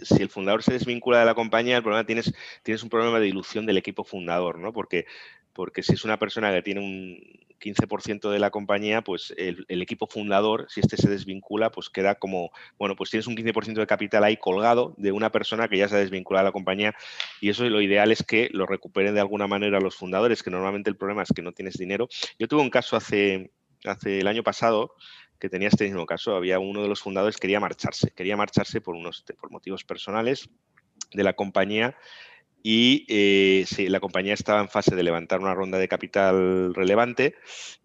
si el fundador se desvincula de la compañía, el problema tienes, tienes un problema de dilución del equipo fundador, ¿no? Porque, porque si es una persona que tiene un, 15% de la compañía, pues el, equipo fundador, si este se desvincula, pues queda como, bueno, pues tienes un 15% de capital ahí colgado de una persona que ya se ha desvinculado de la compañía y eso lo ideal es que lo recuperen de alguna manera los fundadores, que normalmente el problema es que no tienes dinero. Yo tuve un caso hace, hace el año pasado que tenía este mismo caso. Había uno de los fundadores quería marcharse, quería marcharse por, unos, por motivos personales de la compañía y eh, la compañía estaba en fase de levantar una ronda de capital relevante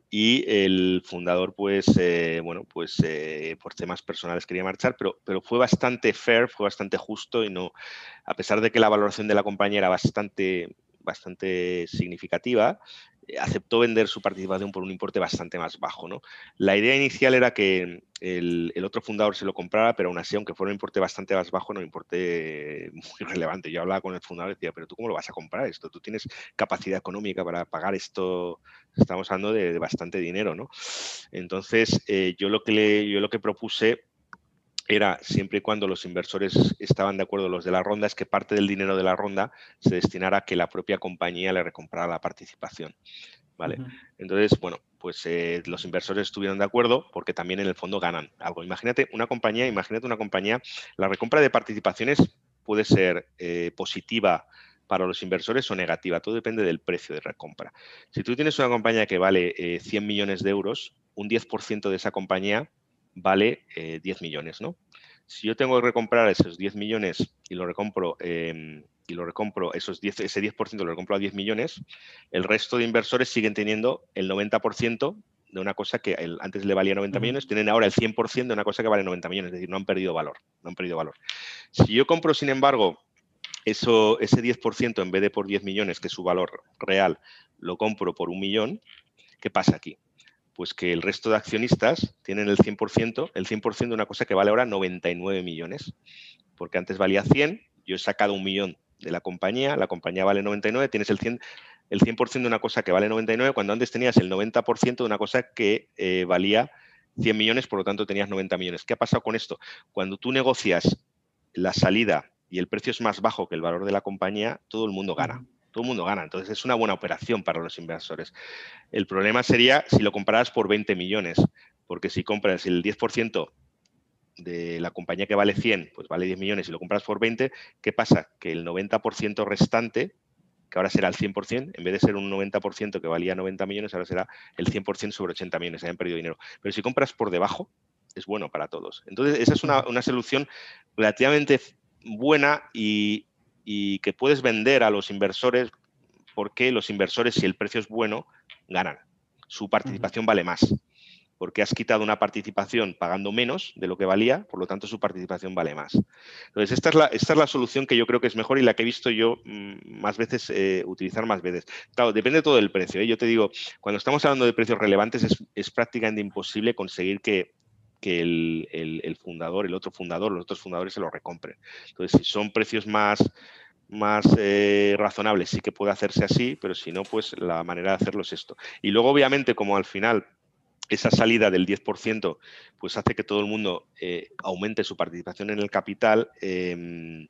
y el fundador, pues, eh, bueno, pues eh, por temas personales quería marchar, pero, pero fue bastante fair, fue bastante justo y no, a pesar de que la valoración de la compañía era bastante, bastante significativa, aceptó vender su participación por un importe bastante más bajo. ¿no? La idea inicial era que el, otro fundador se lo comprara, pero aún así, aunque fuera un importe bastante más bajo, no un importe muy relevante. Yo hablaba con el fundador y decía, pero tú cómo lo vas a comprar esto? Tú tienes capacidad económica para pagar esto, estamos hablando de, bastante dinero. ¿no? Entonces, eh, yo, lo que yo lo que propuse era siempre y cuando los inversores estaban de acuerdo, los de la ronda, es que parte del dinero de la ronda se destinara a que la propia compañía le recomprara la participación. ¿Vale? Entonces, bueno, pues eh, los inversores estuvieron de acuerdo porque también en el fondo ganan algo. Imagínate una compañía, imagínate una compañía, la recompra de participaciones puede ser eh, positiva para los inversores o negativa, todo depende del precio de recompra. Si tú tienes una compañía que vale 100 eh, millones de euros, un 10% de esa compañía vale 10 eh, millones, ¿no? Si yo tengo que recomprar esos 10 millones y lo recompro, em, y lo recompro esos 10, ese 10% lo recompro a 10 millones, el resto de inversores siguen teniendo el 90% de una cosa que antes le valía 90 millones, tienen ahora el 100% de una cosa que vale 90 millones, es decir, no han perdido valor, no han perdido valor. Si yo compro, sin embargo, eso, ese 10% en vez de por 10 millones, que es su valor real, lo compro por un millón, ¿qué pasa aquí? Pues que el resto de accionistas tienen el 100%, el 100% de una cosa que vale ahora 99 millones, porque antes valía 100, yo he sacado un millón de la compañía, la compañía vale 99, tienes el 100, el 100 de una cosa que vale 99, cuando antes tenías el 90% de una cosa que eh, valía 100 millones, por lo tanto tenías 90 millones. ¿Qué ha pasado con esto? Cuando tú negocias la salida y el precio es más bajo que el valor de la compañía, todo el mundo gana todo el mundo gana. Entonces es una buena operación para los inversores. El problema sería si lo compraras por 20 millones, porque si compras el 10% de la compañía que vale 100, pues vale 10 millones y lo compras por 20, ¿qué pasa? Que el 90% restante, que ahora será el 100%, en vez de ser un 90% que valía 90 millones, ahora será el 100% sobre 80 millones, han perdido dinero. Pero si compras por debajo, es bueno para todos. Entonces, esa es una, una solución relativamente buena y, y que puedes vender a los inversores porque los inversores, si el precio es bueno, ganan. Su participación vale más, porque has quitado una participación pagando menos de lo que valía, por lo tanto su participación vale más. Entonces, esta es la, esta es la solución que yo creo que es mejor y la que he visto yo mm, más veces eh, utilizar más veces. Claro, depende todo del precio. ¿eh? Yo te digo, cuando estamos hablando de precios relevantes es, es prácticamente imposible conseguir que, que el, fundador, el otro fundador, los otros fundadores se lo recompren. Entonces, si son precios más, más eh, razonables, sí que puede hacerse así, pero si no, pues la manera de hacerlo es esto. Y luego, obviamente, como al final esa salida del 10% pues hace que todo el mundo eh, aumente su participación en el capital, em,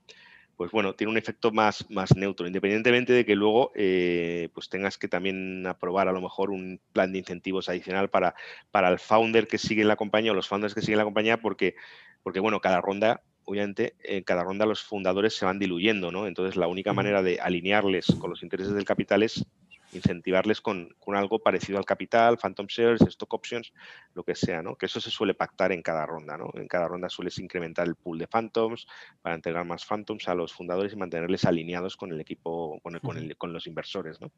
pues bueno, tiene un efecto más, más neutro, independientemente de que luego eh, pues tengas que también aprobar a lo mejor un plan de incentivos adicional para, para el founder que sigue en la compañía o los founders que siguen en la compañía, porque, porque bueno, cada ronda obviamente en cada ronda los fundadores se van diluyendo, ¿no? Entonces la única manera de alinearles con los intereses del capital es incentivarles con, algo parecido al capital, phantom shares, stock options, lo que sea, ¿no? Que eso se suele pactar en cada ronda, ¿no? En cada ronda sueles incrementar el pool de phantoms para entregar más phantoms a los fundadores y mantenerles alineados con el equipo, con, con, los inversores, ¿no?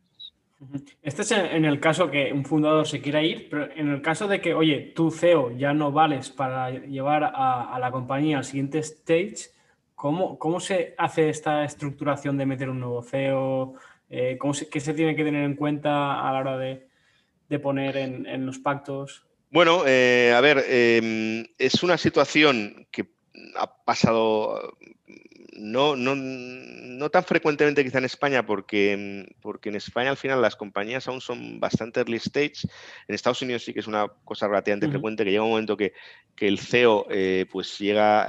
Este es en el caso que un fundador se quiera ir, pero en el caso de que, oye, tú CEO ya no vales para llevar a, la compañía al siguiente stage, ¿cómo, ¿cómo, se hace esta estructuración de meter un nuevo CEO? Eh, ¿Qué se tiene que tener en cuenta a la hora de, poner en, los pactos? Bueno, eh, a ver, em, es una situación que ha pasado no, no, no, tan frecuentemente quizá en España, porque, porque en España al final las compañías aún son bastante early stage. En Estados Unidos sí que es una cosa relativamente frecuente, que llega un momento que, el CEO eh, pues llega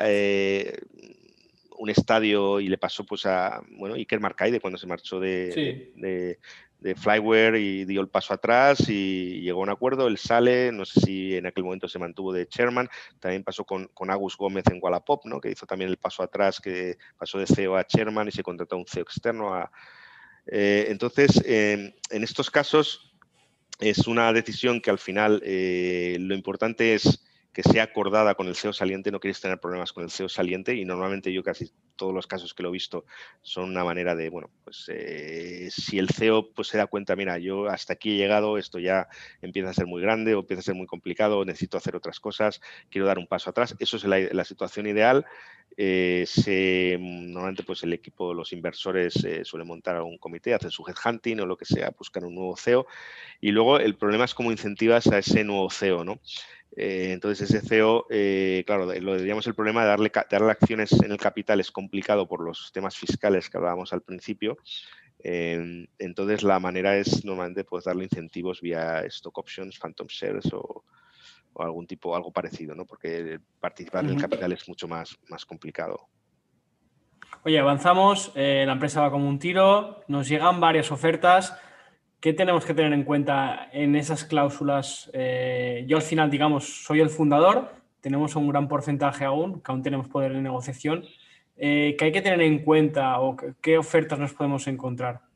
un estadio y le pasó pues a bueno, Iker Marcaide cuando se marchó de, de, Flyware y dio el paso atrás y llegó a un acuerdo, él sale, no sé si en aquel momento se mantuvo de chairman, también pasó con, con Agus Gómez en Wallapop, ¿no? que hizo también el paso atrás, que pasó de CEO a chairman y se contrató a un CEO externo. A, eh, entonces, en estos casos es una decisión que al final eh, lo importante es que sea acordada con el CEO saliente, no quieres tener problemas con el CEO saliente y normalmente yo casi todos los casos que lo he visto son una manera de, bueno, pues eh, si el CEO pues, se da cuenta, mira, yo hasta aquí he llegado, esto ya empieza a ser muy grande o empieza a ser muy complicado, necesito hacer otras cosas, quiero dar un paso atrás, eso es la, situación ideal. Eh, normalmente pues el equipo, los inversores eh, suelen montar algún comité, hacen su headhunting o lo que sea, buscan un nuevo CEO y luego el problema es cómo incentivas a ese nuevo CEO, ¿no? Eh, entonces, ese CEO, eh, claro, lo diríamos el problema de darle, darle acciones en el capital es complicado por los temas fiscales que hablábamos al principio. Em, entonces, la manera es normalmente pues, darle incentivos vía stock options, phantom shares o, algún tipo, algo parecido, ¿no? Porque participar en el capital es mucho más, más complicado. Oye, avanzamos, eh, la empresa va como un tiro, nos llegan varias ofertas. ¿Qué tenemos que tener en cuenta en esas cláusulas? Eh, yo al final, digamos, soy el fundador, tenemos un gran porcentaje aún, que aún tenemos poder de negociación. Eh, ¿Qué hay que tener en cuenta o qué ofertas nos podemos encontrar?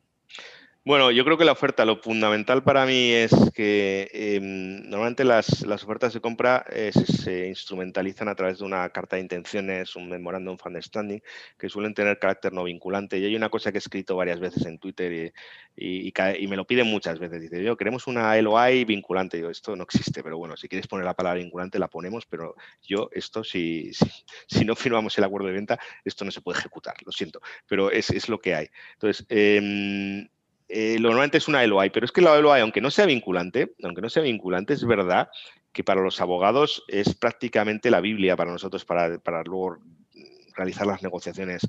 Bueno, yo creo que la oferta, lo fundamental para mí es que em, normalmente las, ofertas de compra eh, se, instrumentalizan a través de una carta de intenciones, un memorándum of understanding, que suelen tener carácter no vinculante. Y hay una cosa que he escrito varias veces en Twitter y, me lo piden muchas veces. Dice, yo queremos una LOI vinculante. Yo, esto no existe, pero bueno, si quieres poner la palabra vinculante, la ponemos, pero yo esto, si, si, no firmamos el acuerdo de venta, esto no se puede ejecutar, lo siento, pero es, es lo que hay. Entonces, eh, eh, normalmente es una LOI, pero es que la LOI, aunque no sea vinculante, aunque no sea vinculante, es verdad que para los abogados es prácticamente la Biblia para nosotros para, para luego realizar las negociaciones.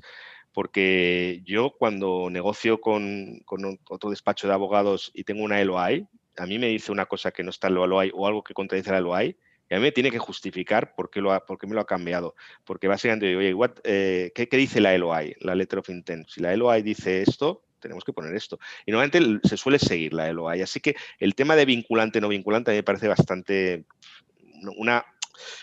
Porque yo cuando negocio con, otro despacho de abogados y tengo una LOI, a mí me dice una cosa que no está en la LOI o algo que contradice la LOI, y a mí me tiene que justificar por qué, lo me lo ha cambiado. Porque básicamente, oye, eh, ¿qué, ¿qué, dice la LOI, la letter of intent? Si la LOI dice esto, tenemos que poner esto. Y normalmente se suele seguir la LOI. Así que el tema de vinculante, no vinculante, a mí me parece bastante una,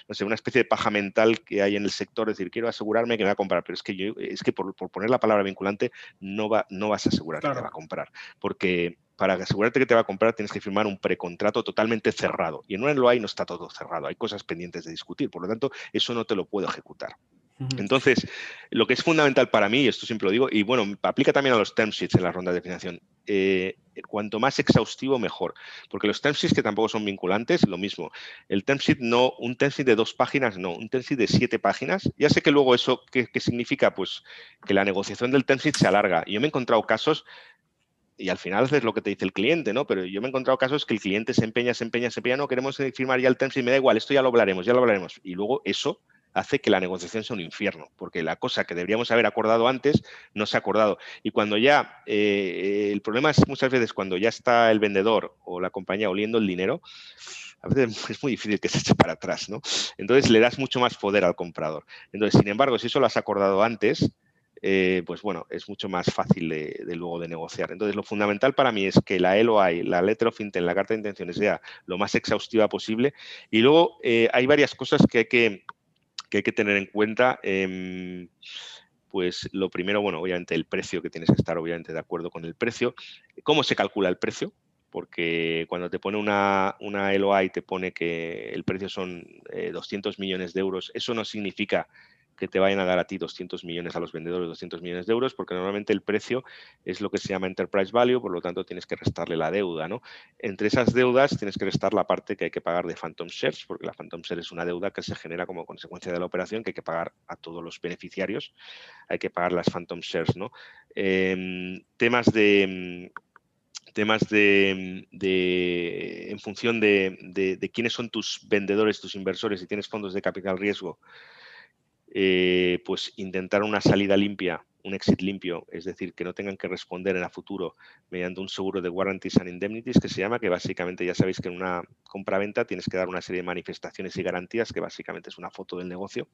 no sé, una especie de paja mental que hay en el sector, es decir, quiero asegurarme que me va a comprar, pero es que yo, es que por, poner la palabra vinculante no, va, no vas a asegurar que te va a comprar, porque para asegurarte que te va a comprar tienes que firmar un precontrato totalmente cerrado, y en una LOI no está todo cerrado, hay cosas pendientes de discutir, por lo tanto, eso no te lo puedo ejecutar. Entonces, lo que es fundamental para mí, y esto siempre lo digo, y bueno, aplica también a los term sheets en las rondas de financiación, eh, cuanto más exhaustivo, mejor. Porque los term sheets que tampoco son vinculantes, lo mismo. El term sheet no, un term sheet de dos páginas, no, un term sheet de siete páginas. Ya sé que luego eso, ¿qué, significa? Pues que la negociación del term sheet se alarga. Yo me he encontrado casos y al final es lo que te dice el cliente, ¿no? Pero yo me he encontrado casos que el cliente se empeña, se empeña, se empeña, no queremos firmar ya el term sheet, me da igual, esto ya lo hablaremos, ya lo hablaremos. Y luego eso hace que la negociación sea un infierno, porque la cosa que deberíamos haber acordado antes no se ha acordado. Y cuando ya, eh, el problema es muchas veces cuando ya está el vendedor o la compañía oliendo el dinero, a veces es muy difícil que se eche para atrás, ¿no? Entonces le das mucho más poder al comprador. Entonces, sin embargo, si eso lo has acordado antes, eh, pues bueno, es mucho más fácil de, luego de negociar. Entonces, lo fundamental para mí es que la LOI, la letter of intent, la carta de intenciones sea lo más exhaustiva posible. Y luego eh, hay varias cosas que hay que, hay que tener en cuenta, em, pues lo primero, bueno, obviamente el precio, que tienes que estar obviamente de acuerdo con el precio. ¿Cómo se calcula el precio? Porque cuando te pone una, una LOI, te pone que el precio son 200 eh, millones de euros, eso no significa que te vayan a dar a ti 200 millones a los vendedores, 200 millones de euros, porque normalmente el precio es lo que se llama enterprise value, por lo tanto tienes que restarle la deuda. ¿no? Entre esas deudas tienes que restar la parte que hay que pagar de phantom shares, porque la phantom share es una deuda que se genera como consecuencia de la operación que hay que pagar a todos los beneficiarios, hay que pagar las phantom shares. ¿no? Em, temas de temas de, en función de, de, quiénes son tus vendedores, tus inversores, si tienes fondos de capital riesgo, eh, pues intentar una salida limpia, un exit limpio, es decir, que no tengan que responder en el futuro mediante un seguro de warranties and indemnities que se llama, que básicamente ya sabéis que en una compra-venta tienes que dar una serie de manifestaciones y garantías, que básicamente es una foto del negocio,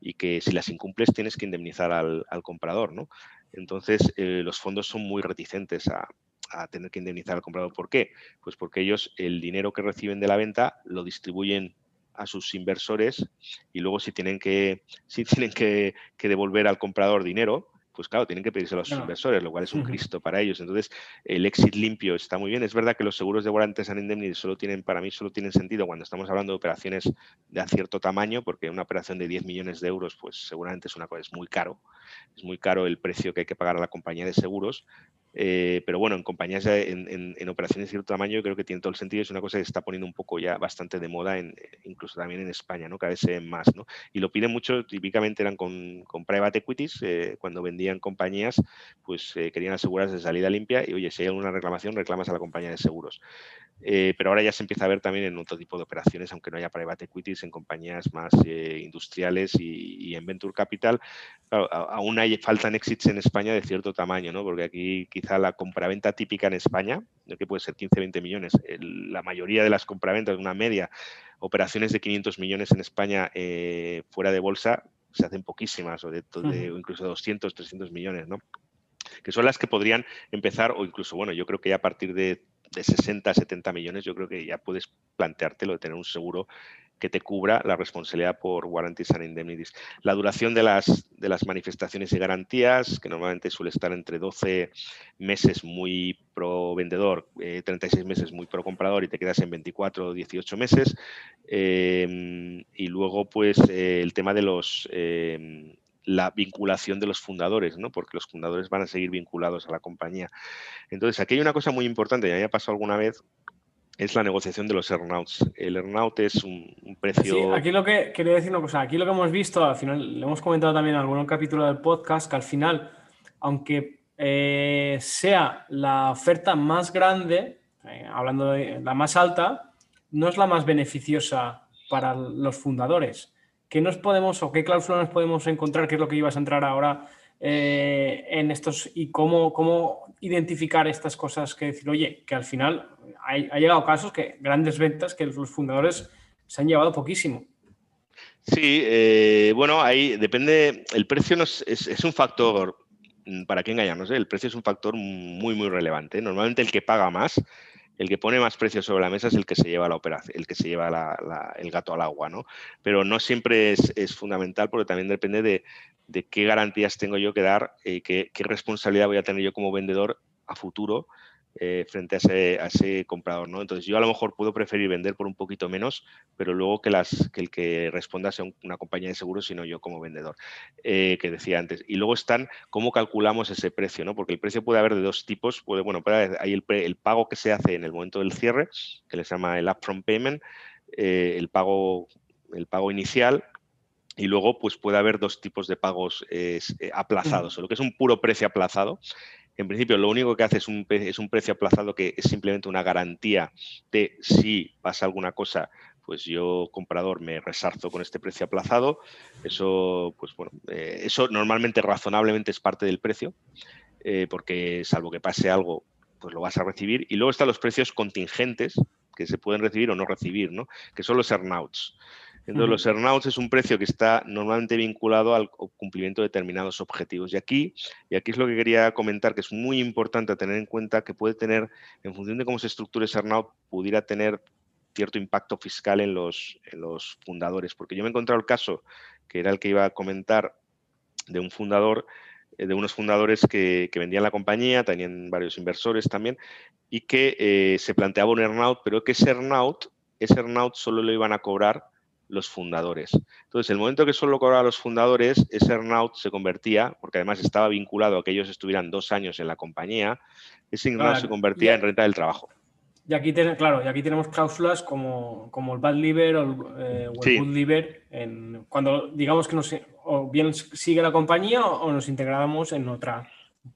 y que si las incumples tienes que indemnizar al, comprador. ¿no? Entonces, eh, los fondos son muy reticentes a, a tener que indemnizar al comprador. ¿Por qué? Pues porque ellos el dinero que reciben de la venta lo distribuyen a sus inversores y luego si tienen que, si tienen que, devolver al comprador dinero, pues claro, tienen que pedirse a los inversores, lo cual es un Cristo para ellos. Entonces, el exit limpio está muy bien. Es verdad que los seguros de Warranties and Indemnity solo tienen, para mí, solo tienen sentido cuando estamos hablando de operaciones de cierto tamaño, porque una operación de 10 millones de euros, pues seguramente es una cosa, es muy caro. Es muy caro el precio que hay que pagar a la compañía de seguros, eh, pero bueno, en compañías, en, operaciones de cierto tamaño, creo que tiene todo el sentido. Es una cosa que se está poniendo un poco ya bastante de moda, en, incluso también en España, ¿no? Cada vez se más, ¿no? Y lo piden mucho, típicamente eran con, con private equities, eh, cuando vendían compañías, pues eh, querían asegurarse de salida limpia y, oye, si hay alguna reclamación, reclamas a la compañía de seguros. Pero ahora ya se empieza a ver también en otro tipo de operaciones, aunque no haya private equities, en compañías más industriales y, en venture capital. aún hay, faltan exits en España de cierto tamaño, ¿no? Porque aquí quizá la compraventa típica en España, que puede ser 15, 20 millones, la mayoría de las compraventas, una media, operaciones de 500 millones en España eh, fuera de bolsa, se hacen poquísimas, o, de, incluso 200, 300 millones, ¿no? que son las que podrían empezar, o incluso, bueno, yo creo que ya a partir de, de 60, 70 millones, yo creo que ya puedes planteártelo de tener un seguro que te cubra la responsabilidad por warranties and indemnities. La duración de las, de las manifestaciones y garantías, que normalmente suele estar entre 12 meses muy pro vendedor, 36 eh, meses muy pro comprador y te quedas en 24 o 18 meses. Em, y luego, pues, eh, el tema de los... La vinculación de los fundadores, ¿no? porque los fundadores van a seguir vinculados a la compañía. Entonces, aquí hay una cosa muy importante, ya me ha pasado alguna vez, es la negociación de los earnouts. El earnout es un, precio. Sí, aquí lo que quería decir una cosa. Aquí lo que hemos visto, al final, le hemos comentado también en algún capítulo del podcast, que al final, aunque eh, sea la oferta más grande, eh, hablando de la más alta, no es la más beneficiosa para los fundadores. ¿Qué nos podemos o qué cláusulas nos podemos encontrar? ¿Qué es lo que ibas a entrar ahora eh, en estos y cómo, cómo identificar estas cosas que decir, oye, que al final ha, llegado casos que grandes ventas que los fundadores se han llevado poquísimo. Sí, eh, bueno, ahí depende, el precio es, es, un factor, mm, para qué engañarnos, ¿eh? el precio es un factor muy, muy relevante. Normalmente el que paga más, el que pone más precio sobre la mesa es el que se lleva la operación, el que se lleva el gato al agua, ¿no? Pero no siempre es, fundamental porque también depende de, qué garantías tengo yo que dar y qué, qué responsabilidad voy a tener yo como vendedor a futuro eh, frente a ese, comprador. ¿no? Entonces yo a lo mejor puedo preferir vender por un poquito menos, pero luego que, las, que el que responda sea una compañía de seguros, sino yo como vendedor, eh, que decía antes. Y luego están cómo calculamos ese precio, ¿no? porque el precio puede haber de dos tipos. Puede, bueno, hay el, el pago que se hace en el momento del cierre, que le llama el upfront payment, eh, el, pago, el pago inicial, y luego, pues puede haber dos tipos de pagos aplazados. Lo que es un puro precio aplazado, en principio, lo único que hace es un, es un precio aplazado que es simplemente una garantía de si pasa alguna cosa, pues yo, comprador, me resarzo con este precio aplazado. Eso, pues bueno, eh, eso normalmente razonablemente es parte del precio, eh, porque salvo que pase algo, pues lo vas a recibir. Y luego están los precios contingentes, que se pueden recibir o no recibir, ¿no? que son los earnouts. Entonces, los earnouts es un precio que está normalmente vinculado al cumplimiento de determinados objetivos. Y aquí, y aquí es lo que quería comentar, que es muy importante tener en cuenta que puede tener, en función de cómo se estructure ese earnout, pudiera tener cierto impacto fiscal en los, los fundadores. Porque yo me he encontrado el caso, que era el que iba a comentar, de un fundador eh, de unos fundadores que, vendían la compañía, tenían varios inversores también, y que eh, se planteaba un earnout, pero que ese earnout, ese earnout solo lo iban a cobrar los fundadores. Entonces, el momento que solo cobraba los fundadores, ese earnout se convertía, porque además estaba vinculado a que ellos estuvieran dos años en la compañía, ese earnout se convertía en renta del trabajo. Y aquí, claro, y aquí tenemos cláusulas como, como el bad liver o el, eh, good liver, en, cuando digamos que nos, o bien sigue la compañía o, nos integramos en otra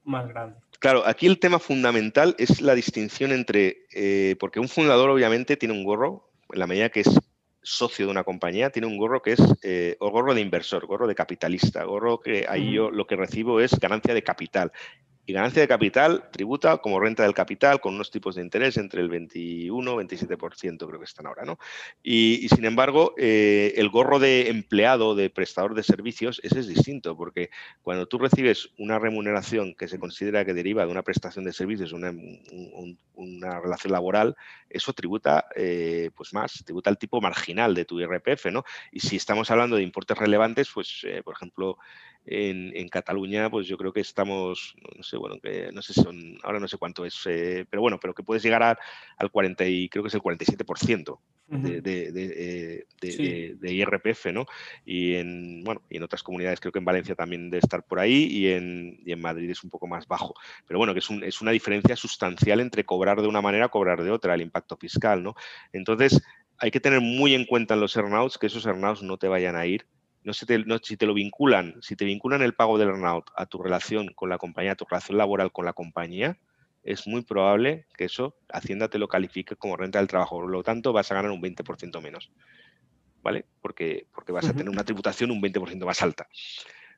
más grande. Claro, aquí el tema fundamental es la distinción entre, eh, porque un fundador obviamente tiene un gorro, en la medida que es socio de una compañía tiene un gorro que es eh, gorro de inversor, gorro de capitalista, gorro que ahí yo lo que recibo es ganancia de capital y ganancia de capital tributa como renta del capital con unos tipos de interés entre el 21 27% creo que están ahora, ¿no? Y, sin embargo, eh, el gorro de empleado, de prestador de servicios, ese es distinto, porque cuando tú recibes una remuneración que se considera que deriva de una prestación de servicios, una, una relación laboral, eso tributa eh, pues más, tributa el tipo marginal de tu IRPF, ¿no? Y si estamos hablando de importes relevantes, pues, eh, por ejemplo, en, Cataluña, pues yo creo que estamos, no sé, bueno, que no sé, son, ahora no sé cuánto es, eh, pero bueno, pero que puedes llegar al 40 y creo que es el 47% de, de, de, de, IRPF, ¿no? Y en, bueno, y en otras comunidades, creo que en Valencia también debe estar por ahí y en, y en Madrid es un poco más bajo. Pero bueno, que es, un, es una diferencia sustancial entre cobrar de una manera, cobrar de otra, el impacto fiscal, ¿no? Entonces, hay que tener muy en cuenta en los earnouts que esos earnouts no te vayan a ir no, se te, si te lo vinculan, si te vinculan el pago del earnout a tu relación con la compañía, a tu relación laboral con la compañía, es muy probable que eso Hacienda te lo califique como renta del trabajo. Por lo tanto, vas a ganar un 20% menos. ¿Vale? Porque, porque vas a tener una tributación un 20% más alta.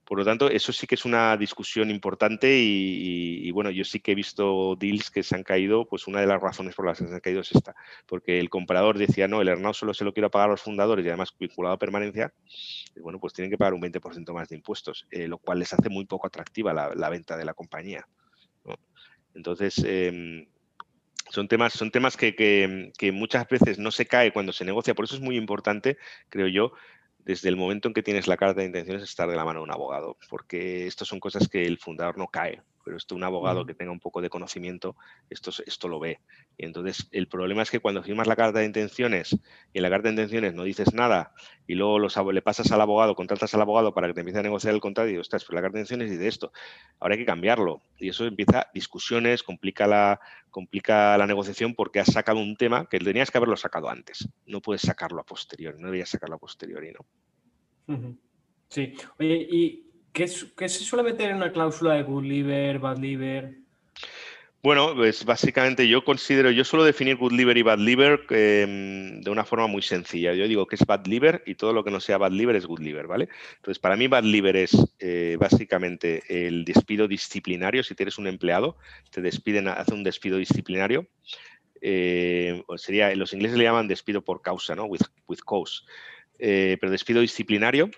Por lo tanto, eso sí que es una discusión importante y, bueno, yo sí que he visto deals que se han caído, pues una de las razones por las que se han caído es esta, porque el comprador decía, no, el earnout solo se lo quiero pagar a los fundadores y además vinculado a permanencia, y bueno, pues tienen que pagar un 20% más de impuestos, eh, lo cual les hace muy poco atractiva la, venta de la compañía. Entonces, em, son temas, son temas que, que, muchas veces no se cae cuando se negocia, por eso es muy importante, creo yo, desde el momento en que tienes la carta de intenciones estar de la mano de un abogado, porque estas son cosas que el fundador no cae, pero esto un abogado que tenga un poco de conocimiento, esto, esto lo ve. Y entonces el problema es que cuando firmas la carta de intenciones y en la carta de intenciones no dices nada y luego los, le pasas al abogado, contratas al abogado para que te empiece a negociar el contrato y dices, estás, pues la carta de intenciones dice esto, ahora hay que cambiarlo. Y eso empieza discusiones, complica la, complica la negociación porque has sacado un tema que tenías que haberlo sacado antes. No puedes sacarlo a posteriori, no deberías sacarlo a posteriori, ¿no? Sí. Oye, ¿y ¿Qué, se suele meter en una cláusula de good liver, bad liver? Bueno, pues básicamente yo considero, yo suelo definir good liver y bad liver em, de una forma muy sencilla. Yo digo que es bad liver y todo lo que no sea bad liver es good liver, ¿vale? Entonces, para mí bad liver es eh, básicamente el despido disciplinario. Si tienes un empleado, te despiden, hace un despido disciplinario. Eh, sería, los ingleses le llaman despido por causa, ¿no? With, cause. Eh, pero despido disciplinario.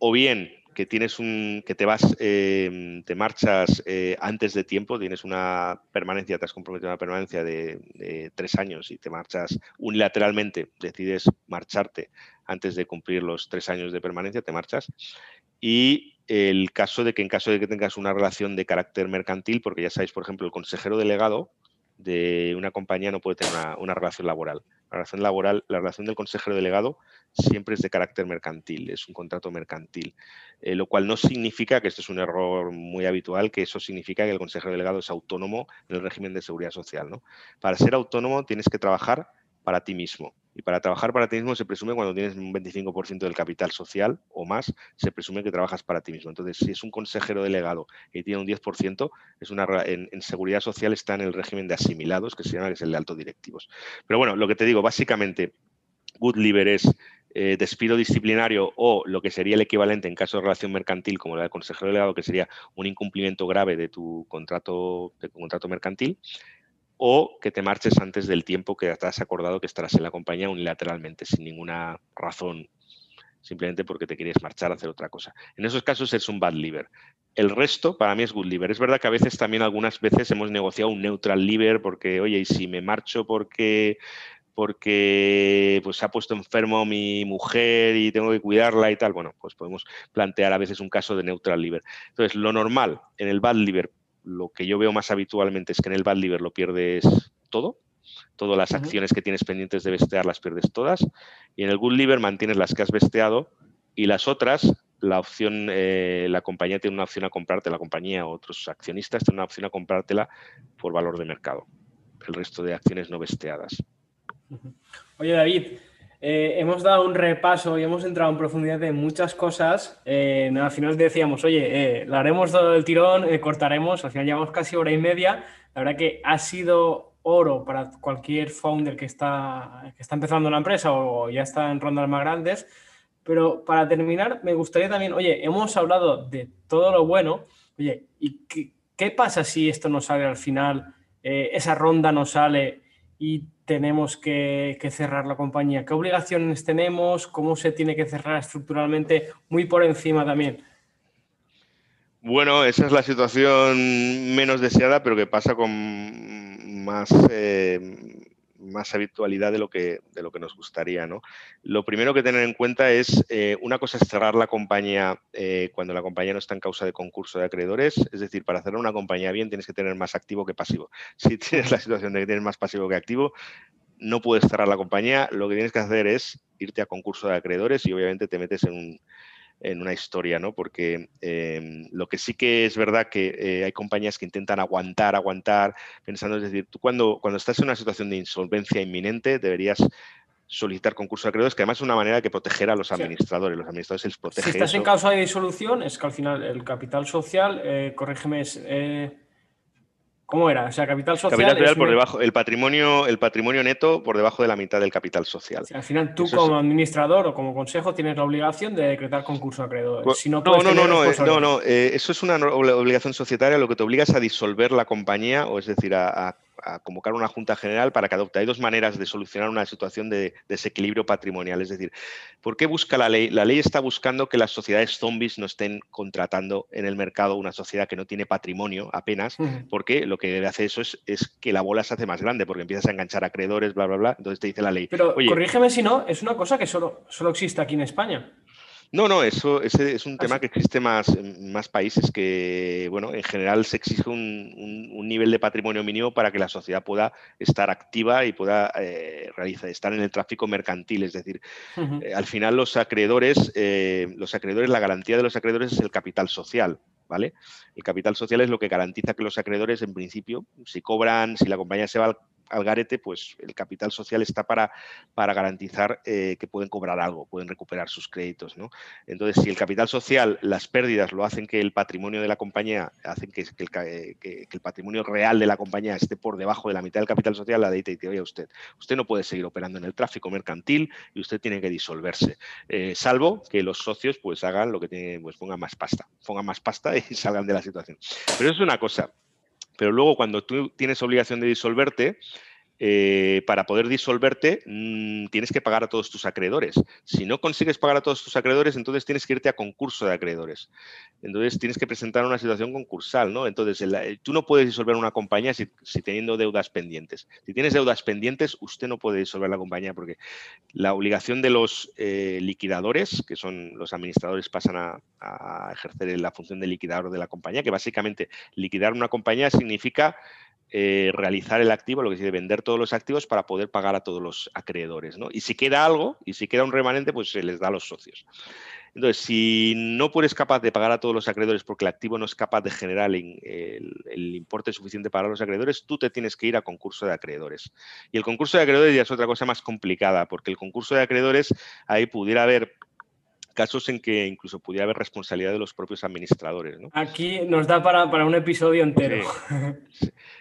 O bien que tienes un, que te vas, em, te marchas eh, antes de tiempo, tienes una permanencia, te has comprometido a una permanencia de, tres años y te marchas unilateralmente, decides marcharte antes de cumplir los tres años de permanencia, te marchas. Y el caso de que en caso de que tengas una relación de carácter mercantil, porque ya sabéis, por ejemplo, el consejero delegado de una compañía no puede tener una relación laboral. La relación laboral, la relación del consejero delegado siempre es de carácter mercantil, es un contrato mercantil, eh, lo cual no significa, que esto es un error muy habitual, que eso significa que el consejero delegado es autónomo en el régimen de seguridad social. ¿no? Para ser autónomo tienes que trabajar para ti mismo. Y para trabajar para ti mismo se presume cuando tienes un 25% del capital social o más, se presume que trabajas para ti mismo. Entonces, si es un consejero delegado y tiene un 10%, es una, en, seguridad social está en el régimen de asimilados, que se llama es el de altos directivos. Pero bueno, lo que te digo, básicamente, good liver es eh, despido disciplinario o lo que sería el equivalente en caso de relación mercantil, como la del consejero delegado, que sería un incumplimiento grave de tu contrato, de tu contrato mercantil o que te marches antes del tiempo que te has acordado que estarás en la compañía unilateralmente, sin ninguna razón, simplemente porque te quieres marchar a hacer otra cosa. En esos casos es un bad liver. El resto para mí es good liver. Es verdad que a veces también algunas veces hemos negociado un neutral liver porque, oye, y si me marcho porque porque pues se ha puesto enfermo mi mujer y tengo que cuidarla y tal, bueno, pues podemos plantear a veces un caso de neutral liver. Entonces, lo normal en el bad liver lo que yo veo más habitualmente es que en el bad liver lo pierdes todo, todas las acciones que tienes pendientes de bestear las pierdes todas, y en el good liver mantienes las que has besteado y las otras, la opción, eh, la compañía tiene una opción a comprarte, la compañía o otros accionistas tienen una opción a comprártela por valor de mercado. El resto de acciones no besteadas. Oye, David, eh, hemos dado un repaso y hemos entrado en profundidad en muchas cosas. Eh, al final decíamos, oye, eh, lo haremos todo el tirón, cortaremos, al final llevamos casi hora y media. La verdad que ha sido oro para cualquier founder que está, que está empezando una empresa o ya está en rondas más grandes. Pero para terminar, me gustaría también, oye, hemos hablado de todo lo bueno, oye, ¿y qué, qué pasa si esto no sale al final? esa ronda no sale y tenemos que, cerrar la compañía? ¿Qué obligaciones tenemos? ¿Cómo se tiene que cerrar estructuralmente? Muy por encima también. Bueno, esa es la situación menos deseada, pero que pasa con más, eh, más habitualidad de lo que, de lo que nos gustaría. ¿no? Lo primero que tener en cuenta es, eh, una cosa es cerrar la compañía eh, cuando la compañía no está en causa de concurso de acreedores, es decir, para cerrar una compañía bien tienes que tener más activo que pasivo. Si tienes la situación de que tienes más pasivo que activo, no puedes cerrar la compañía, lo que tienes que hacer es irte a concurso de acreedores y obviamente te metes en un, en una historia, ¿no? Porque em, lo que sí que es verdad que eh, hay compañías que intentan aguantar, aguantar, pensando, es decir, tú cuando, cuando estás en una situación de insolvencia inminente deberías solicitar concurso de acreedores, que además es una manera de proteger a los administradores. Los administradores se les protege. Si estás en causa de disolución, es que al final el capital social, eh, corrígeme, es, eh, ¿Cómo era? O sea, capital social. Capital social por debajo, el patrimonio, el patrimonio neto por debajo de la mitad del capital social. al final tú como administrador o como consejo tienes la obligación de decretar concurso de acreedores. Pues, no, no, no, no, eh, no, no, eh, eso es una obligación societaria, lo que te obliga es a disolver la compañía, o es decir, a a convocar una junta general para que adopte. Hay dos maneras de solucionar una situación de, desequilibrio patrimonial. Es decir, ¿por qué busca la ley? La ley está buscando que las sociedades zombies no estén contratando en el mercado una sociedad que no tiene patrimonio apenas, porque lo que hacer eso es, que la bola se hace más grande, porque empiezas a enganchar acreedores, bla, bla, bla. Entonces te dice la ley. Pero corrígeme si no, es una cosa que solo, solo existe aquí en España. No, no, eso ese es un tema que existe más en más países que, bueno, en general se exige un, nivel de patrimonio mínimo para que la sociedad pueda estar activa y pueda eh, realizar, estar en el tráfico mercantil. Es decir, eh, al final los acreedores, eh, los acreedores, la garantía de los acreedores es el capital social. ¿Vale? El capital social es lo que garantiza que los acreedores, en principio, si cobran, si la compañía se va al garete, pues el capital social está para, para garantizar eh, que pueden cobrar algo, pueden recuperar sus créditos. ¿no? Entonces, si el capital social, las pérdidas lo hacen que el patrimonio de la compañía, hacen que, eh, el, patrimonio real de la compañía esté por debajo de la mitad del capital social, la DEIT dice, oye, usted, usted no puede seguir operando en el tráfico mercantil y usted tiene que disolverse, eh, salvo que los socios pues hagan lo que tienen, pues pongan más pasta, pongan más pasta y salgan de la situación. Pero eso es una cosa. Pero luego cuando tú tienes obligación de disolverte, eh, para poder disolverte mm, tienes que pagar a todos tus acreedores. Si no consigues pagar a todos tus acreedores, entonces tienes que irte a concurso de acreedores. Entonces tienes que presentar una situación concursal, ¿no? Entonces tú no puedes disolver una compañía si, teniendo deudas pendientes. Si tienes deudas pendientes, usted no puede disolver la compañía porque la obligación de los eh, liquidadores, que son los administradores, pasan a ejercer la función de liquidador de la compañía, que básicamente liquidar una compañía significa eh, realizar el activo, lo que quiere vender todos los activos para poder pagar a todos los acreedores. ¿no? Y si queda algo, y si queda un remanente, pues se les da a los socios. Entonces, si no puedes capaz de pagar a todos los acreedores porque el activo no es capaz de generar el, importe suficiente para los acreedores, tú te tienes que ir a concurso de acreedores. Y el concurso de acreedores ya es otra cosa más complicada, porque el concurso de acreedores ahí pudiera haber casos en que incluso pudiera haber responsabilidad de los propios administradores. Aquí nos da para, un episodio entero.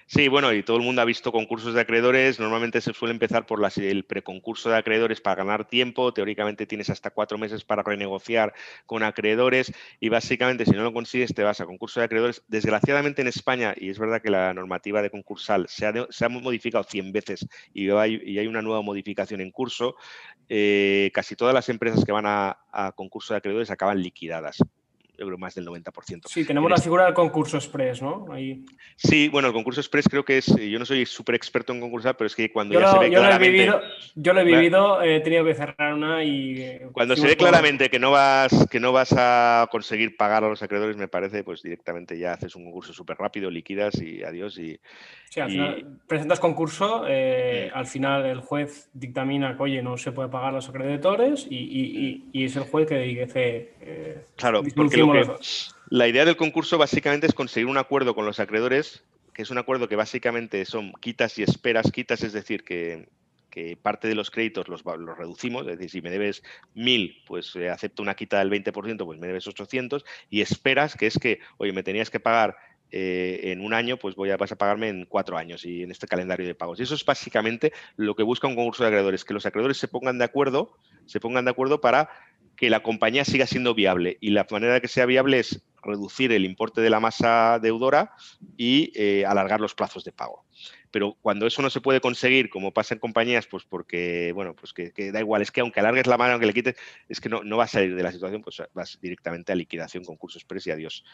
Sí. bueno, y todo el mundo ha visto concursos de acreedores. Normalmente se suele empezar por el preconcurso de acreedores para ganar tiempo. Teóricamente tienes hasta cuatro meses para renegociar con acreedores y básicamente si no lo consigues te vas a concurso de acreedores. Desgraciadamente en España, y es verdad que la normativa de concursal se ha, modificado 100 veces y hay, una nueva modificación en curso, eh, casi todas las empresas que van a, a concurso de acreedores acaban liquidadas yo creo más del 90%. Sí, tenemos la figura del concurso express, ¿no? Sí, bueno, el concurso express creo que es, yo no soy súper experto en concursar, pero es que cuando ya se ve claramente... yo lo he vivido, he tenido que cerrar una y... Eh, cuando se ve claramente que no, vas, que no vas a conseguir pagar a los acreedores, me parece, pues directamente ya haces un concurso súper rápido, liquidas y adiós y... Sí, al final presentas concurso, eh, mm. al final el juez dictamina que, oye, no se puede pagar a los acreedores y, es el juez que dice... Eh, claro, porque la idea del concurso básicamente es conseguir un acuerdo con los acreedores, que es un acuerdo que básicamente son quitas y esperas. Quitas es decir, que, parte de los créditos los, los, reducimos, es decir, si me debes 1.000, pues eh, acepto una quita del 20%, pues me debes 800, y esperas, que es que, oye, me tenías que pagar eh, en un año, pues voy a, vas a pagarme en cuatro años y en este calendario de pagos. Y eso es básicamente lo que busca un concurso de acreedores, que los acreedores se pongan de acuerdo, se pongan de acuerdo para que la compañía siga siendo viable. Y la manera de que sea viable es reducir el importe de la masa deudora y eh, alargar los plazos de pago. Pero cuando eso no se puede conseguir, como pasa en compañías, pues porque, bueno, pues que, da igual, es que aunque alargues la mano, aunque le quites, es que no, no vas a salir de la situación, pues vas directamente a liquidación, concurso express y adiós.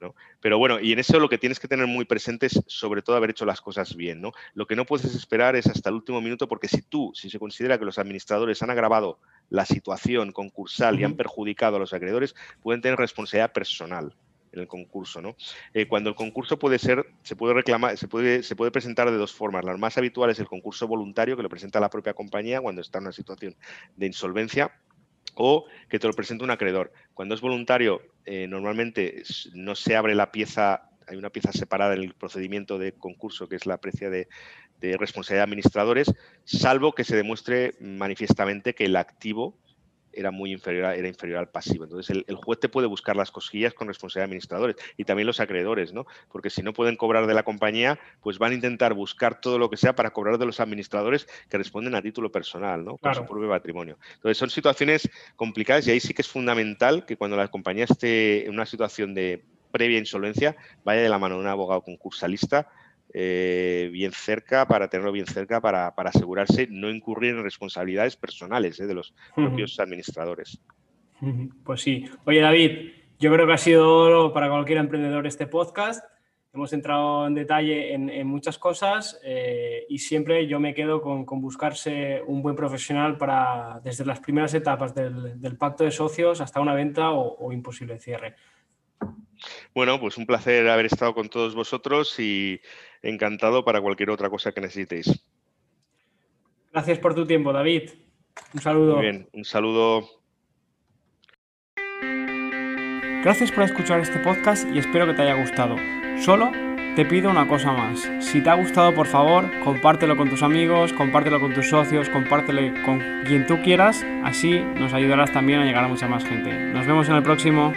¿no? Pero bueno, y en eso lo que tienes que tener muy presente es sobre todo haber hecho las cosas bien. ¿no? Lo que no puedes esperar es hasta el último minuto, porque si tú, si se considera que los administradores han agravado la situación concursal y han perjudicado a los acreedores, pueden tener responsabilidad personal en el concurso. ¿no? Eh, cuando el concurso puede ser, se puede reclamar, se puede, se puede presentar de dos formas. La más habitual es el concurso voluntario, que lo presenta la propia compañía cuando está en una situación de insolvencia o que te lo presenta un acreedor. Cuando es voluntario, eh, normalmente no se abre la pieza, hay una pieza separada en el procedimiento de concurso, que es la precia de, de responsabilidad de administradores, salvo que se demuestre manifiestamente que el activo era muy inferior, era inferior al pasivo. Entonces, el, juez te puede buscar las cosquillas con responsabilidad de administradores y también los acreedores, ¿no? Porque si no pueden cobrar de la compañía, pues van a intentar buscar todo lo que sea para cobrar de los administradores que responden a título personal, ¿no? Con su propio patrimonio. Entonces, son situaciones complicadas y ahí sí que es fundamental que cuando la compañía esté en una situación de previa insolvencia, vaya de la mano de un abogado concursalista eh, bien cerca, para tenerlo bien cerca, para, asegurarse no incurrir en responsabilidades personales eh, de los propios administradores. Pues sí. Oye, David, yo creo que ha sido para cualquier emprendedor este podcast. Hemos entrado en detalle en, muchas cosas eh, y siempre yo me quedo con, buscarse un buen profesional para, desde las primeras etapas del, pacto de socios hasta una venta o, o imposible cierre. Bueno, pues un placer haber estado con todos vosotros y encantado para cualquier otra cosa que necesitéis. Gracias por tu tiempo, David. Un saludo. Muy bien, un saludo. Gracias por escuchar este podcast y espero que te haya gustado. Solo te pido una cosa más. Si te ha gustado, por favor, compártelo con tus amigos, compártelo con tus socios, compártelo con quien tú quieras. Así nos ayudarás también a llegar a mucha más gente. Nos vemos en el próximo.